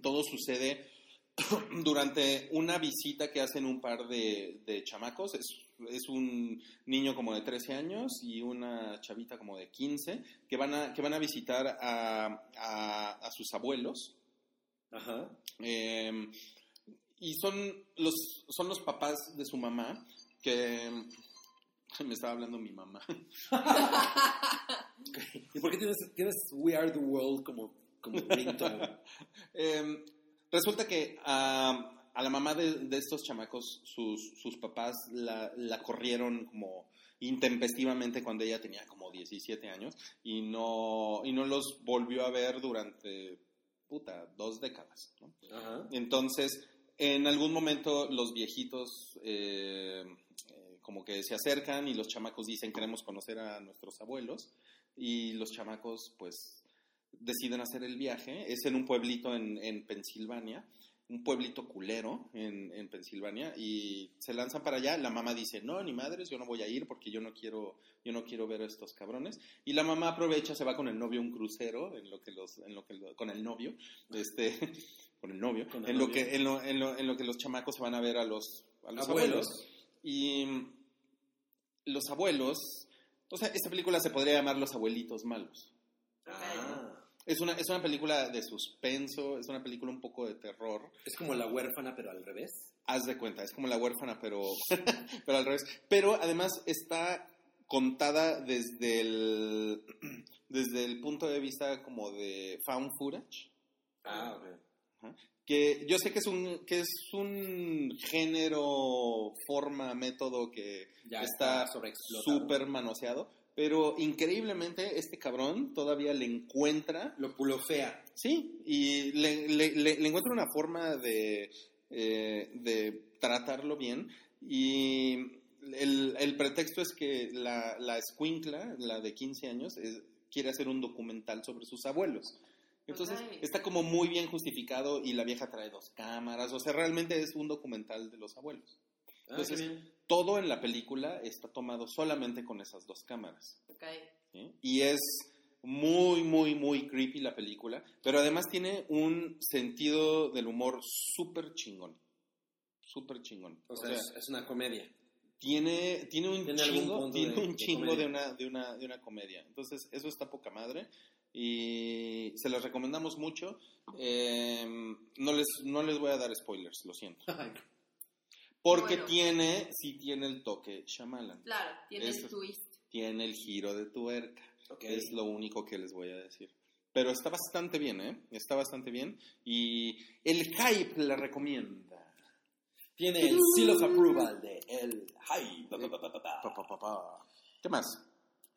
todo sucede durante una visita que hacen un par de, de chamacos. Es, es un niño como de 13 años y una chavita como de 15 que van a, que van a visitar a, a- a sus abuelos. Ajá. Eh, y son los, son los papás de su mamá que... Me estaba hablando mi mamá. ¿Y por qué tienes, tienes We Are the World como, como ringtone? Eh, resulta que a, a la mamá de, de estos chamacos, sus, sus papás la, la corrieron como intempestivamente cuando ella tenía como 17 años y no, y no los volvió a ver durante, puta, dos décadas. ¿no? Ajá. Entonces, en algún momento los viejitos eh, eh, como que se acercan y los chamacos dicen queremos conocer a nuestros abuelos y los chamacos pues deciden hacer el viaje. Es en un pueblito en, en Pensilvania, un pueblito culero en, en Pensilvania y se lanzan para allá. La mamá dice, no, ni madres, yo no voy a ir porque yo no quiero, yo no quiero ver a estos cabrones. Y la mamá aprovecha, se va con el novio a un crucero, en lo que los, en lo que lo- con el novio, este, con el novio, Con el en lo que, en lo, en lo, en lo que los chamacos se van a ver a los, a los Abuelos. abuelos. Y mm, los abuelos, o sea, esta película se podría llamar Los abuelitos malos. Ah. Es una, es una película de suspenso, es una película un poco de terror. Es como la huérfana, pero al revés. Haz de cuenta, es como la huérfana, pero, pero al revés. Pero además está contada desde el, desde el punto de vista como de found footage. Ah, ok. Que yo sé que es un, que es un género, forma, método que Ya está súper manoseado. Pero increíblemente este cabrón todavía le encuentra Lo pulofea. Sí, y le, le, le- le encuentro una forma de, eh, de tratarlo bien. Y el, el pretexto es que la, la escuincla, la de 15 años, es- quiere hacer un documental sobre sus abuelos. Entonces está como muy bien justificado y la vieja trae dos cámaras. O sea, realmente es un documental de los abuelos. Ah, Entonces. Todo en la película está tomado solamente con esas dos cámaras. Ok. ¿sí? Y es muy, muy, muy creepy la película, pero además tiene un sentido del humor súper chingón. Súper chingón. O sea, es, es una comedia. tiene, tiene un Tiene chingo, tiene de- un chingo de una, de, una, de una comedia. Entonces, eso está poca madre. Y se las recomendamos mucho. Eh, no, les, no les voy a dar spoilers, lo siento. Porque Bueno. tiene, sí tiene el toque Shyamalan. Claro, tiene Eso. el twist. Tiene el giro de tuerca. Ok. Es lo único que les voy a decir. Pero está bastante bien, ¿eh? Está bastante bien. Y el hype la recomienda. Tiene el seal of approval de el hype. ¿Qué más?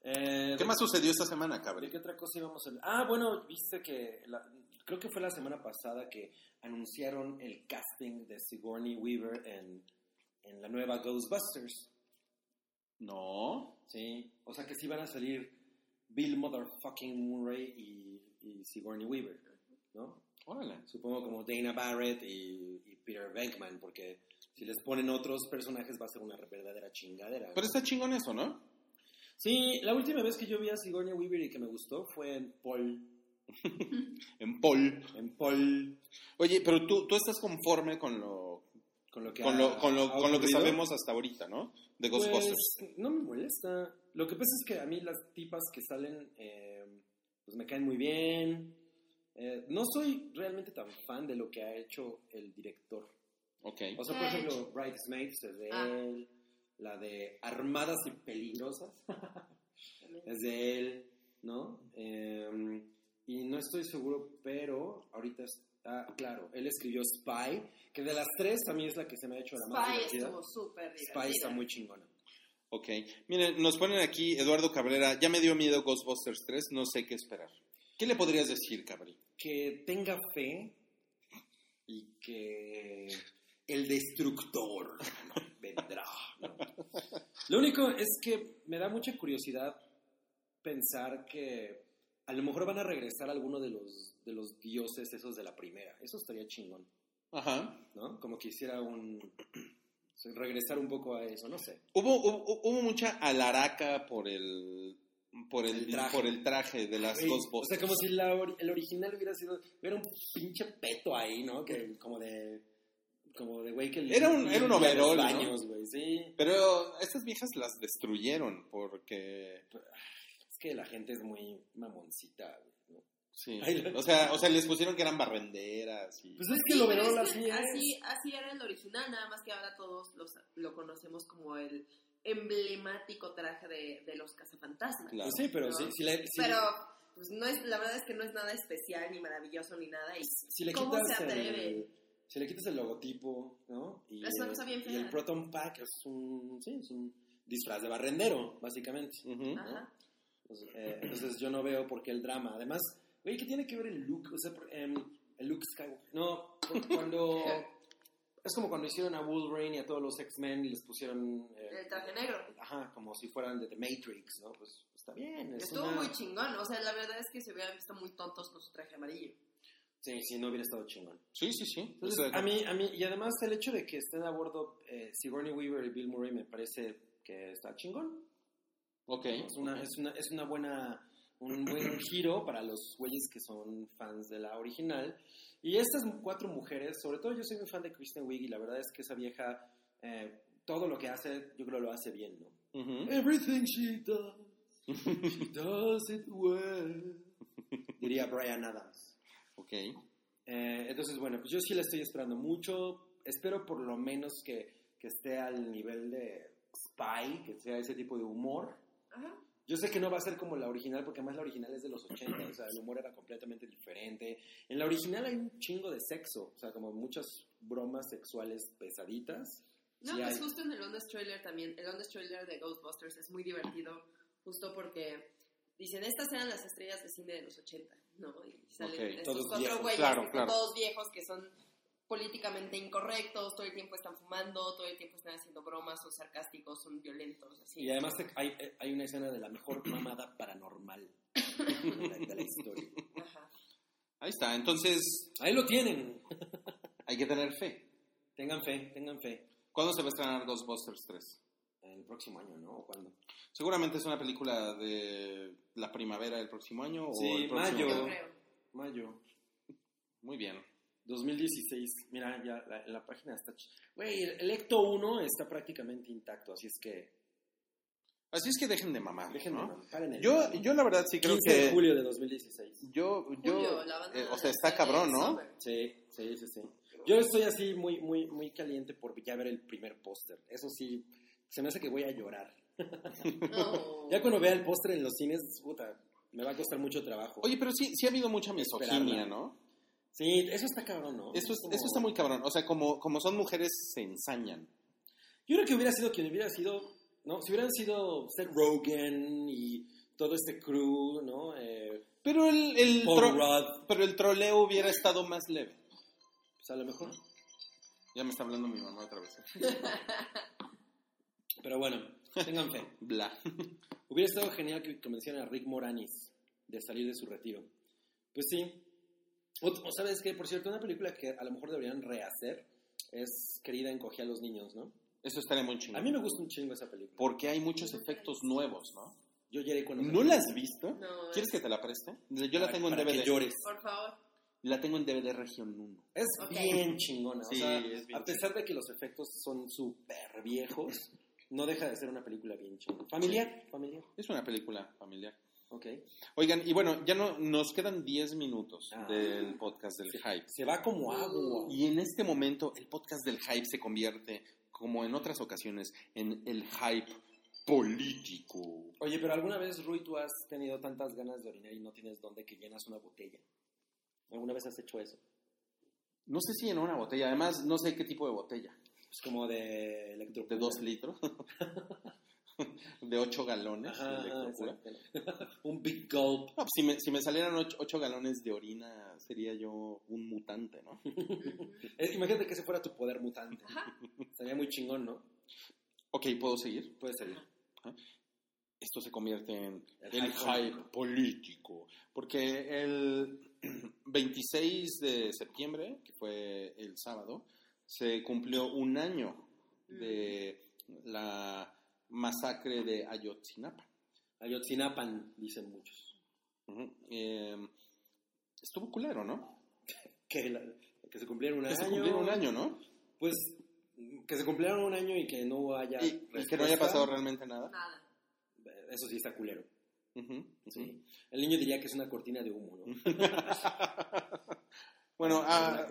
Eh, ¿Qué más sucedió esta semana, ¿De cabrón? qué otra cosa íbamos a Ah, bueno, viste que la- creo que fue la semana pasada que anunciaron el casting de Sigourney Weaver en, en la nueva Ghostbusters. No. Sí. O sea que sí van a salir Bill Motherfucking Murray y, y Sigourney Weaver, ¿no? Órale. Supongo como Dana Barrett y, y Peter Venkman, porque si les ponen otros personajes va a ser una verdadera chingadera. Pero está chingón eso, ¿no? Sí, la última vez que yo vi a Sigourney Weaver y que me gustó fue en Paul. En Paul. En Paul. Oye, pero tú, tú estás conforme con lo, Con lo que, con ha- lo, con lo, ha con lo que sabemos hasta ahorita, ¿no? De Ghostbusters. Pues, no me molesta. Lo que pasa es que a mí las tipas que salen, eh, pues me caen muy bien. Eh, no soy realmente tan fan de lo que ha hecho el director. Ok. O sea, ¿Qué por ha ejemplo, Bridesmaids es de Ah. él. La de Armadas y Peligrosas es de él, ¿no? Eh, y no estoy seguro, pero ahorita está claro. Él escribió Spy, que de las tres a mí es la que se me ha hecho la más Spy divertida. estuvo súper Spy divertida. está muy chingona. Ok. Miren, nos ponen aquí Eduardo Cabrera. Ya me dio miedo Ghostbusters 3, no sé qué esperar. ¿Qué le podrías decir, Cabri? que tenga fe y que el destructor vendrá. ¿no? Lo único es que me da mucha curiosidad pensar que a lo mejor van a regresar alguno de los, de los dioses esos de la primera. Eso estaría chingón, Ajá. ¿no? Como que hiciera un... regresar un poco a eso, no sé. Hubo, hubo, hubo mucha alaraca por el por el, por el traje de las Güey, O Ghostbusters. sea, como si la el original hubiera sido... Hubiera un pinche peto ahí, ¿no? Que como de... Como de güey que... Era un- era un los ¿no? sí. Pero estas viejas las destruyeron porque que la gente es muy mamoncita, güey, ¿no? sí. Ay, la- O sea, o sea, les pusieron que eran barrenderas y Pues es Sí, que lo pero verán es las mías. Así, así era el original, nada más que ahora todos los, lo conocemos como el emblemático traje de, de los cazafantasmas. Claro. Pues sí, pero ¿no? si, si le, si, Pero pues no es, la verdad es que no es nada especial ni maravilloso ni nada. Y si le ¿Cómo quitas se atreve? el... Si le quitas el logotipo, ¿no? Y, Es una el- cosa bien y fea. el Proton Pack es un... Sí, es un disfraz de barrendero, básicamente. Ujú. Ajá. Pues, eh, entonces yo no veo por qué el drama. Además, güey, ¿qué tiene que ver el look? O sea, por- em, el look Skywalker. No, cuando... es como cuando hicieron a Wolverine y a todos los X-Men y les pusieron... eh, El traje negro. Ajá, como si fueran de The Matrix, ¿no? Pues está bien. Es Estuvo una- muy chingón. O sea, la verdad es que se hubieran visto muy tontos con su traje amarillo. Sí, sí, no hubiera estado chingón. Sí, sí, sí. Entonces, O sea, a mí, a mí, y además el hecho de que estén a bordo eh, Sigourney Weaver y Bill Murray me parece que está chingón. Ok. Es una, es una, es una buena, un buen giro para los güeyes que son fans de la original. Y estas cuatro mujeres, sobre todo yo soy muy fan de Kristen Wiig y la verdad es que esa vieja, eh, todo lo que hace, yo creo lo hace bien, ¿no? Ujú. Everything she does, she does it well. Diría Brian Adams. Ok. Eh, entonces, bueno, pues yo sí la estoy esperando mucho. Espero por lo menos que, que esté al nivel de Spy, que sea ese tipo de humor. Ajá. Yo sé que no va a ser como la original, porque además la original es de los 80, o sea, el humor era completamente diferente. En la original hay un chingo de sexo, o sea, como muchas bromas sexuales pesaditas. No, pues hay. justo en el Honest Trailer también. El Honest Trailer de Ghostbusters es muy divertido, justo porque dicen, estas eran las estrellas de cine de los 80, ¿no? Y salen Ok, estos cuatro güeyes Claro, claro. todos viejos que son políticamente incorrectos, todo el tiempo están fumando, todo el tiempo están haciendo bromas, son sarcásticos, son violentos, así. Y además te- hay, hay una escena de la mejor mamada paranormal de la, de la historia. Ajá. Ahí está. Entonces, Ahí lo tienen. hay que tener fe. Tengan fe, tengan fe. ¿Cuándo se va a estrenar Ghostbusters 3? El próximo año, ¿no? ¿O cuándo? Seguramente es una película de la primavera del próximo año o Sí, el próximo- mayo. Mayo. Muy bien. 2016. Mira, ya la, la página está... ch- Güey, el, el Ecto 1 está prácticamente intacto, así es que... Así es que dejen de mamar, Dejen ¿no? de mamar, Yo, yo la verdad sí creo 15 de que julio de 2016. yo, yo, Julio, eh, o sea, de está cabrón, ¿no? Summer. Sí, sí, sí, sí. Yo estoy así muy, muy, muy caliente por ya ver el primer póster. Eso sí, se me hace que voy a llorar. No. Ya cuando vea el póster en los cines, puta, me va a costar mucho trabajo. Oye, pero sí, sí ha habido mucha misoginia. ¿no? Sí, eso está cabrón, ¿no? Eso, es- como- eso está muy cabrón. O sea, como, como son mujeres, se ensañan. Yo creo que hubiera sido quien hubiera sido, ¿no? Si hubieran sido Seth Rogen y todo este crew, ¿no? Eh, Pero el, el tro- Rudd, pero el troleo hubiera estado más leve. pues a lo mejor. Ya me está hablando mi mamá otra vez. Pero bueno, tengan fe. Bla. Hubiera estado genial que convencieran a Rick Moranis de salir de su retiro. Pues sí. O, o sabes que, por cierto, una película que a lo mejor deberían rehacer es Querida encogía a los niños, ¿no? Eso estaría muy chingón. A mí me gusta un chingo esa película. Porque hay muchos efectos nuevos, ¿no? Yo lloré cuando... ¿No la has visto? No, ¿Quieres es- que te la preste? Yo la tengo en para que DVD. llores. Por favor. La tengo en DVD Región 1. Es Ok. bien chingona. Sí, o sea, es bien a pesar de que los efectos son súper viejos, no deja de ser una película bien chingona. Familiar, familiar. Es una película familiar. Ok. Oigan, y bueno, ya no nos quedan 10 minutos Ah. del podcast del hype. Se va como agua. Y en este momento el podcast del hype se convierte, como en otras ocasiones, en el hype político. Oye, pero alguna vez, Rui, tú has tenido tantas ganas de orinar y no tienes dónde que llenas una botella. ¿Alguna vez has hecho eso? No sé si en una botella, además no sé qué tipo de botella. Es como de electro. De 2 litros. de 8 galones. Ajá, de un big gulp. No, pues, si, me, si me salieran 8, galones de orina, sería yo un mutante, ¿no? Imagínate que ese fuera tu poder mutante. Ajá. Sería muy chingón, ¿no? Ok, ¿puedo seguir? Puede ser. Esto se convierte en El el, hype hype político. Porque el 26 de septiembre, que fue el sábado, se cumplió un año de la masacre de Ayotzinapa. Ayotzinapan, dicen muchos. Eh, estuvo culero, ¿no? Que, la- que se cumplieron un Que año. se cumplieron un año, ¿no? Pues que se cumplieron un año y que no haya. Y, y que no haya pasado realmente nada. Nada. Eso sí está culero. Sí. El niño diría que es una cortina de humo, ¿no? Bueno, ah,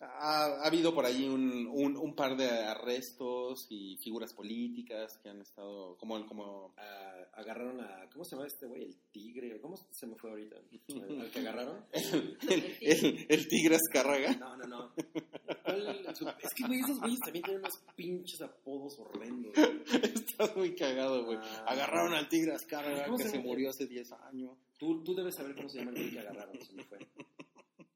ha, habido por ahí un, un, un par de arrestos y figuras políticas que han estado, como, como Ah, agarraron a. ¿Cómo se llama este güey? El tigre. ¿o ¿Cómo se me fue ahorita? ¿Al, que agarraron? el, el, el tigre Azcárraga. No, no, no. Es que, güey, esos güeyes también tienen unos pinches apodos horrendos. Estás muy cagado, güey. Ah. Agarraron al tigre Azcárraga ¿Cómo que se murió hace 10 años. Tú, tú debes saber cómo se llama el güey que agarraron. Se me fue.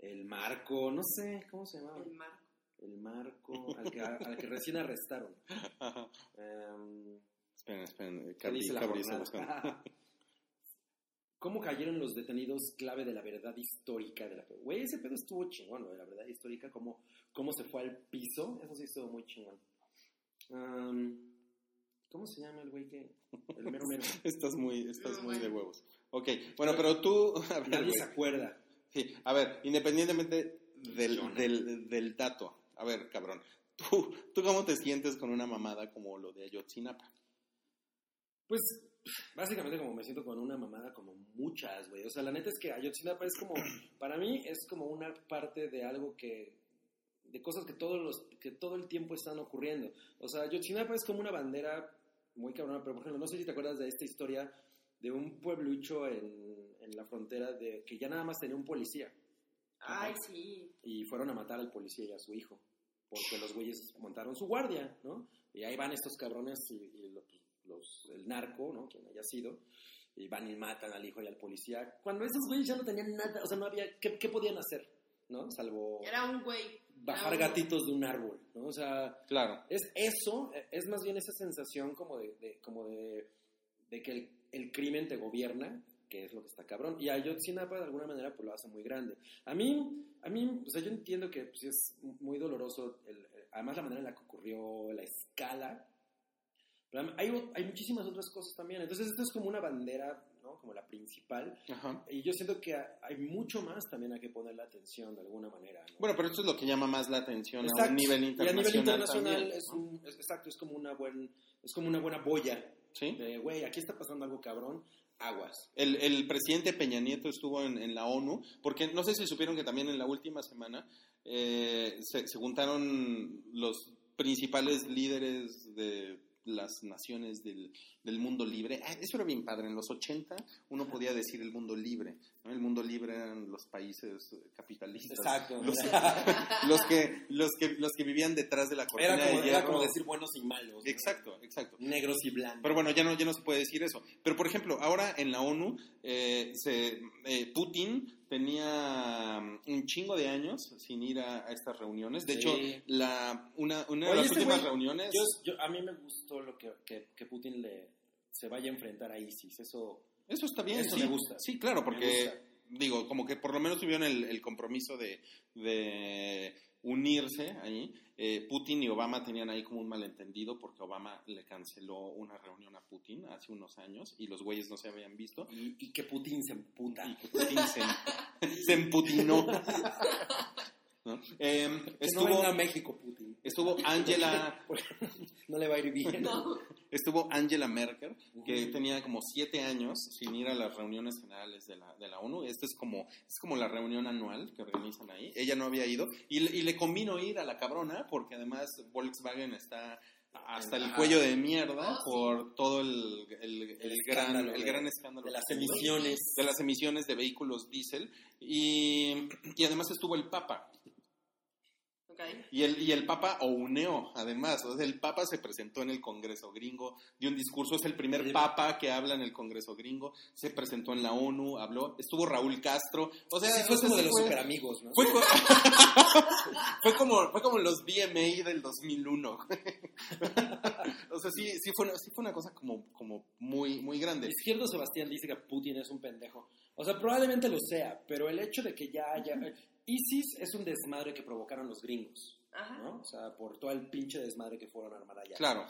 El Marco, no sé, ¿cómo se llamaba? El marco. El Marco, al que, al que recién arrestaron. Em, Esperen, esperen. ¿Qué Cabri, dice la Cabri está jornada? buscando. ¿Cómo cayeron los detenidos clave de la verdad histórica de la Güey, ese pedo estuvo chingón. De la verdad histórica, cómo, cómo se fue al piso, eso sí estuvo muy chingón. Am, ¿Cómo se llama el güey que...? El mero mero. Estás muy, estás muy de huevos. Ok, bueno, pero tú... A ver, Nadie se acuerda. Sí, a ver, independientemente del, del, del dato, a ver, cabrón, ¿tú, ¿tú cómo te sientes con una mamada como lo de Ayotzinapa? Pues, básicamente como me siento con una mamada como muchas, güey. O sea, la neta es que Ayotzinapa es como, para mí es como una parte de algo que, de cosas que todos los, que todo el tiempo están ocurriendo. O sea, Ayotzinapa es como una bandera muy cabrona, pero por ejemplo, no sé si te acuerdas de esta historia de un pueblucho en, en la frontera de que ya nada más tenía un policía Ay, sí. y fueron a matar al policía y a su hijo porque los güeyes montaron su guardia, ¿no? Y ahí van estos cabrones y, y los, los- el narco, ¿no? Quien haya sido, y van y matan al hijo y al policía. Cuando esos güeyes ya no tenían nada, o sea, no había, ¿qué, qué podían hacer? ¿No? Salvo Era un güey. bajar era un- gatitos de un árbol, ¿no? O sea, Claro, es eso, es más bien esa sensación como de, de- como de, de que el, el crimen te gobierna, que es lo que está cabrón. Y Ayotzinapa de alguna manera pues lo hace muy grande. A mí, a mí, o sea, yo entiendo que pues, es muy doloroso, el- además la manera en la que ocurrió, la escala. Pero hay, hay muchísimas otras cosas también. Entonces esto es como una bandera, ¿no? Como la principal. ajá. Y yo siento que ha- hay mucho más también a que ponerle atención de alguna manera. ¿no? Bueno, pero esto es lo que llama más la atención a Exacto. un nivel Y a internacional. nivel internacional también, es, un, es- exacto, es como una buen, es como una buena boya ¿Sí? de, güey, aquí está pasando algo cabrón, aguas. El, el presidente Peña Nieto estuvo en, en la ONU, porque no sé si supieron que también en la última semana eh, se, se juntaron los principales líderes de las naciones del, del mundo libre. Ah, eso era bien padre. En los 80 uno podía decir el mundo libre. ¿no? El mundo libre eran los países eh, capitalistas. Exacto. Los, los que, los, que, los que vivían detrás de la cortina Era como, de era hierro. como decir buenos y malos. ¿no? Exacto, exacto. Negros y blancos. Pero bueno, ya no, ya no se puede decir eso. Pero por ejemplo, ahora en la ONU, eh, se, eh, Putin tenía mm, un chingo de años sin ir a, a estas reuniones. De Sí. hecho, la, una, una de las este últimas güey, reuniones... Yo, yo- a mí me gustó lo que, que, que Putin le, se vaya a enfrentar a ISIS. Eso, Eso está bien, Eso sí. me gusta. Sí, claro, porque, digo, como que por lo menos tuvieron el, el compromiso de, de unirse ahí. Eh, Putin y Obama tenían ahí como un malentendido porque Obama le canceló una reunión a Putin hace unos años y los güeyes no se habían visto. y, y que Putin se emputa. Y que Putin se, se emputinó. ¿No? Em, Que no estuvo, venga a México, Putin. estuvo Angela no le va a ir bien. No. estuvo Angela Merkel, que tenía como siete años sin ir a las reuniones generales de la, de la ONU. Esta es como, es como la reunión anual que organizan ahí. Ella no había ido y, le- y le convino ir a la cabrona porque además Volkswagen está hasta el cuello de mierda sí. por todo el, el- el El gran, escándalo el de- gran escándalo De las emisiones. de las emisiones de vehículos diésel y, y además estuvo el Papa Y el, y el Papa Ouneo, además. O sea, el Papa se presentó en el Congreso gringo, dio un discurso, es el primer Papa que habla en el Congreso gringo, se presentó en la ONU, habló, estuvo Raúl Castro. O sea, Sí, fue como de los fue- superamigos, ¿no? fue, co- fue como, fue como los VMA del 2001. o sea, sí, sí, fue, una, sí fue una cosa como, como muy, muy grande. Izquierdo Sebastián dice que Putin es un pendejo. O sea, probablemente lo sea, pero el hecho de que ya haya... ISIS es un desmadre que provocaron los gringos, Ajá. ¿no? O sea, por todo el pinche desmadre que fueron a armar allá. Claro.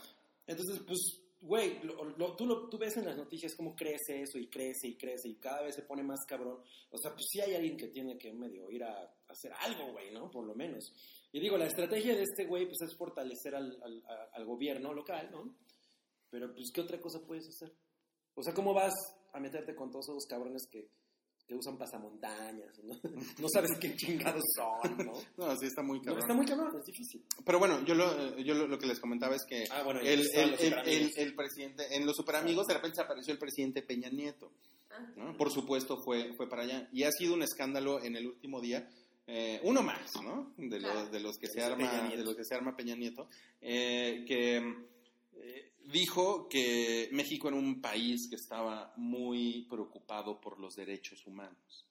Entonces, pues, güey, lo- lo- tú, lo- tú ves en las noticias cómo crece eso y crece y crece y cada vez se pone más cabrón. O sea, pues sí hay alguien que tiene que medio ir a, hacer algo, güey, ¿no? Por lo menos. Y digo, la estrategia de este güey, pues es fortalecer al, al- a- al gobierno local, ¿no? Pero, pues, ¿qué otra cosa puedes hacer? O sea, ¿cómo vas a meterte con todos esos cabrones que, que usan pasamontañas? ¿no? no sabes qué chingados son, ¿no? No, sí está muy No, cabrón. está muy cabrón, es difícil. Pero bueno, yo lo, yo lo, lo que les comentaba es que Ah, bueno, el, el, el, el- el presidente, en los superamigos de repente se apareció el presidente Peña Nieto. Ah. ¿no? Por supuesto fue, fue para allá. Y ha sido un escándalo en el último día. eh, uno más, ¿no? De, los- de los que se arma, Nieto. de los que se arma Peña Nieto, eh, que eh, dijo que México era un país que estaba muy preocupado por los derechos humanos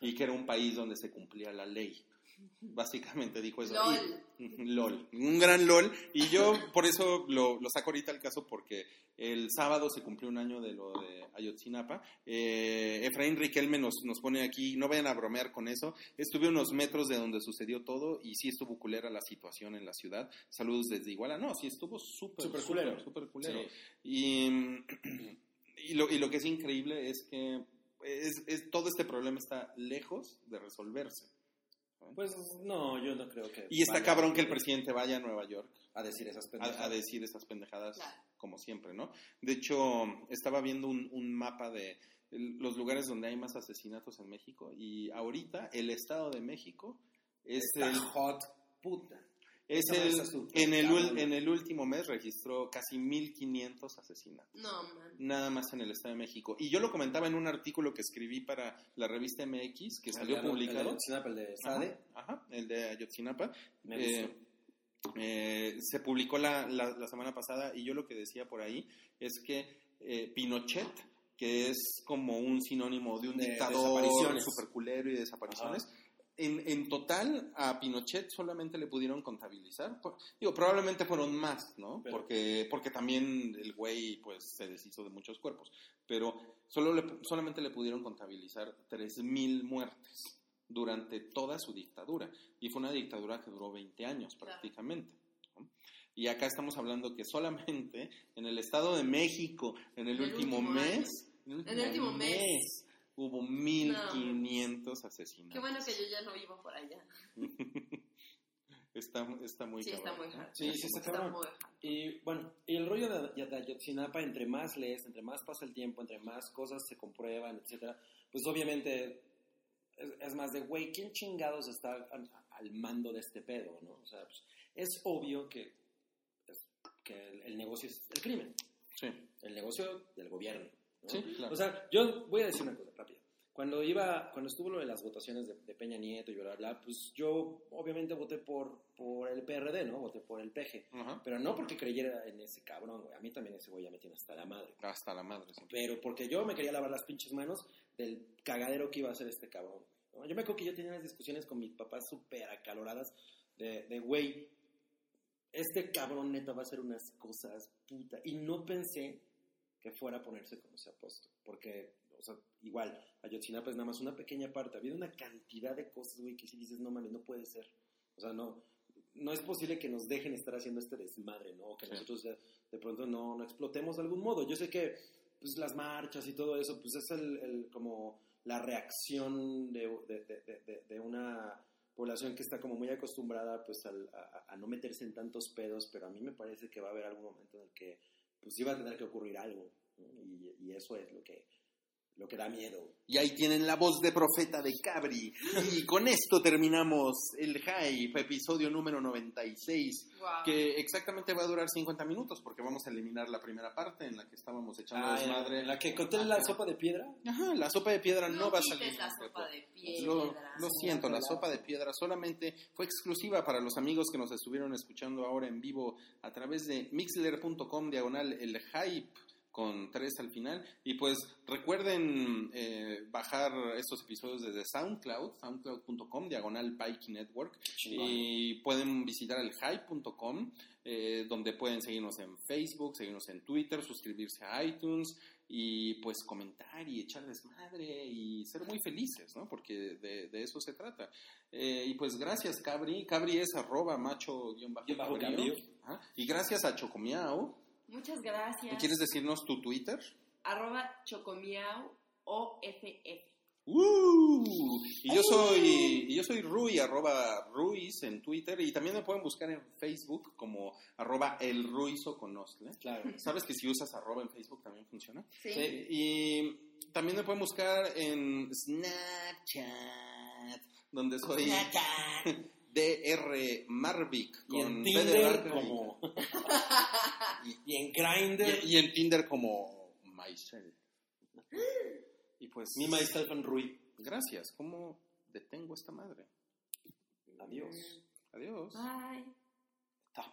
y que era un país donde se cumplía la ley. Básicamente dijo eso. LOL. Y- Ujú, LOL, un gran LOL. Y yo por eso lo, lo saco ahorita al caso porque el sábado se cumplió un año de lo de Ayotzinapa. Eh, Efraín Riquelme nos, nos pone aquí, no vayan a bromear con eso. Estuve unos metros de donde sucedió todo y sí estuvo culera la situación en la ciudad. Saludos desde Iguala. No, sí estuvo súper, Súper culero. súper, súper culero. Sí. Y, y, lo, y lo que es increíble es que es, es- todo este problema está lejos de resolverse. Pues no, yo no creo que. Y está cabrón que el presidente vaya a Nueva York A decir esas a, pendejadas. a decir esas pendejadas Claro. como siempre, ¿no? De hecho, estaba viendo un, un mapa de los lugares donde hay más asesinatos en México y ahorita el Estado de México es Está el, hot puta. Es el en, el, cabrón. en el último mes registró casi 1500 asesinatos. No, man. Nada más en el Estado de México. Y yo lo comentaba en un artículo que escribí para la revista MX, que salió El de- publicado. El de Ayotzinapa, el de Sade. Ajá, ajá, el de Ayotzinapa. Me Eh, gustó. eh, se publicó la, la- la semana pasada y yo lo que decía por ahí es que eh, Pinochet, que es como un sinónimo de un De dictador superculero y desapariciones, en, en total a Pinochet solamente le pudieron contabilizar, por- digo, probablemente fueron más, ¿no? Pero- porque, porque también el güey pues se deshizo de muchos cuerpos, pero solo le, solamente le pudieron contabilizar 3.000 muertes durante toda su dictadura. Y fue una dictadura que duró 20 años prácticamente. ¿no? Y acá estamos hablando que solamente en el Estado de México, en el, último, último mes, en En el último mes. Hubo 1.500 asesinatos. Qué bueno que yo ya no vivo por allá. Está, está muy Sí, está muy hard. Sí, sí, está cabrón. muy. Y bueno, y el rollo de, de Ayotzinapa, entre más lees, entre más pasa el tiempo, entre más cosas se comprueban, etcétera, pues obviamente es, es más de, güey, ¿quién chingados está al, al mando de este pedo, no? O sea, pues, es obvio que, es- que el, el negocio es el crimen, Sí, el negocio del gobierno. ¿No? sí, claro. O sea, yo voy a decir una cosa rápida. Cuando iba, cuando estuvo lo de las votaciones de, de Peña Nieto y bla, bla, pues yo obviamente voté por, por el PRD, ¿no? Voté por el PG. Ajá. Pero no porque creyera en ese cabrón, güey. A mí también ese güey ya me tiene hasta la madre. Hasta la madre. sí. Pero porque yo me quería lavar las pinches manos del cagadero que iba a hacer este cabrón. ¿no? Yo me acuerdo que yo tenía unas discusiones con mis papás súper acaloradas de, de, güey, este cabrón neta va a hacer unas cosas, puta. Y no pensé que fuera a ponerse como se ha puesto. Porque, o sea, igual, Ayotzinapa es nada más una pequeña parte. Había una cantidad de cosas, güey, que si dices, no mames, no puede ser. O sea, no, no es posible que nos dejen estar haciendo este desmadre, ¿no? O que Sí. nosotros de, de pronto no, no explotemos de algún modo. Yo sé que pues, las marchas y todo eso, pues es el, el- como la reacción de- de- de- de una población que está como muy acostumbrada pues al- a, a no meterse en tantos pedos, pero a mí me parece que va a haber algún momento en el que pues va a tener que ocurrir algo, y, y eso es lo que, lo que da miedo. Y ahí tienen la voz de profeta de Cabri. Y con esto terminamos el Hype, episodio número 96, Wow. que exactamente va a durar 50 minutos porque vamos a eliminar la primera parte en la que estábamos echando Ah, desmadre. en la que conté la sopa de piedra. Ajá, la sopa de piedra no, No va a salir. la sopa de piedra. Lo, lo siento, la sopa de piedra solamente fue exclusiva para los amigos que nos estuvieron escuchando ahora en vivo a través de mixler.com diagonal el hype con tres al final. Y pues recuerden eh, bajar estos episodios desde SoundCloud, soundcloud.com diagonal Pike Network. Y pueden visitar el hype.com, eh, donde pueden seguirnos en Facebook, seguirnos en Twitter, suscribirse a iTunes y pues comentar y echar desmadre y ser muy felices, ¿no? Porque de, de eso se trata. Eh, y pues gracias, Cabri. Cabri es arroba macho. Y gracias a Chocomiao. Muchas gracias. ¿Quieres decirnos tu Twitter? Arroba chocomiao OFF. ¡Uh! Y yo soy, y yo soy Rui, arroba Ruiz en Twitter, y también me pueden buscar en Facebook como arroba el Ruizo con Ostle. Claro. ¿Sabes que si usas arroba en Facebook también funciona? Sí. Sí. Y también me pueden buscar en Snapchat, donde soy DR Marvic Y con en Tinder vaca como... y en Grindr... y, y en Tinder como Myself. Y pues Mi maestra Stefan Rui. gracias. ¿Cómo detengo esta madre? Adiós. Adiós. Bye. Top.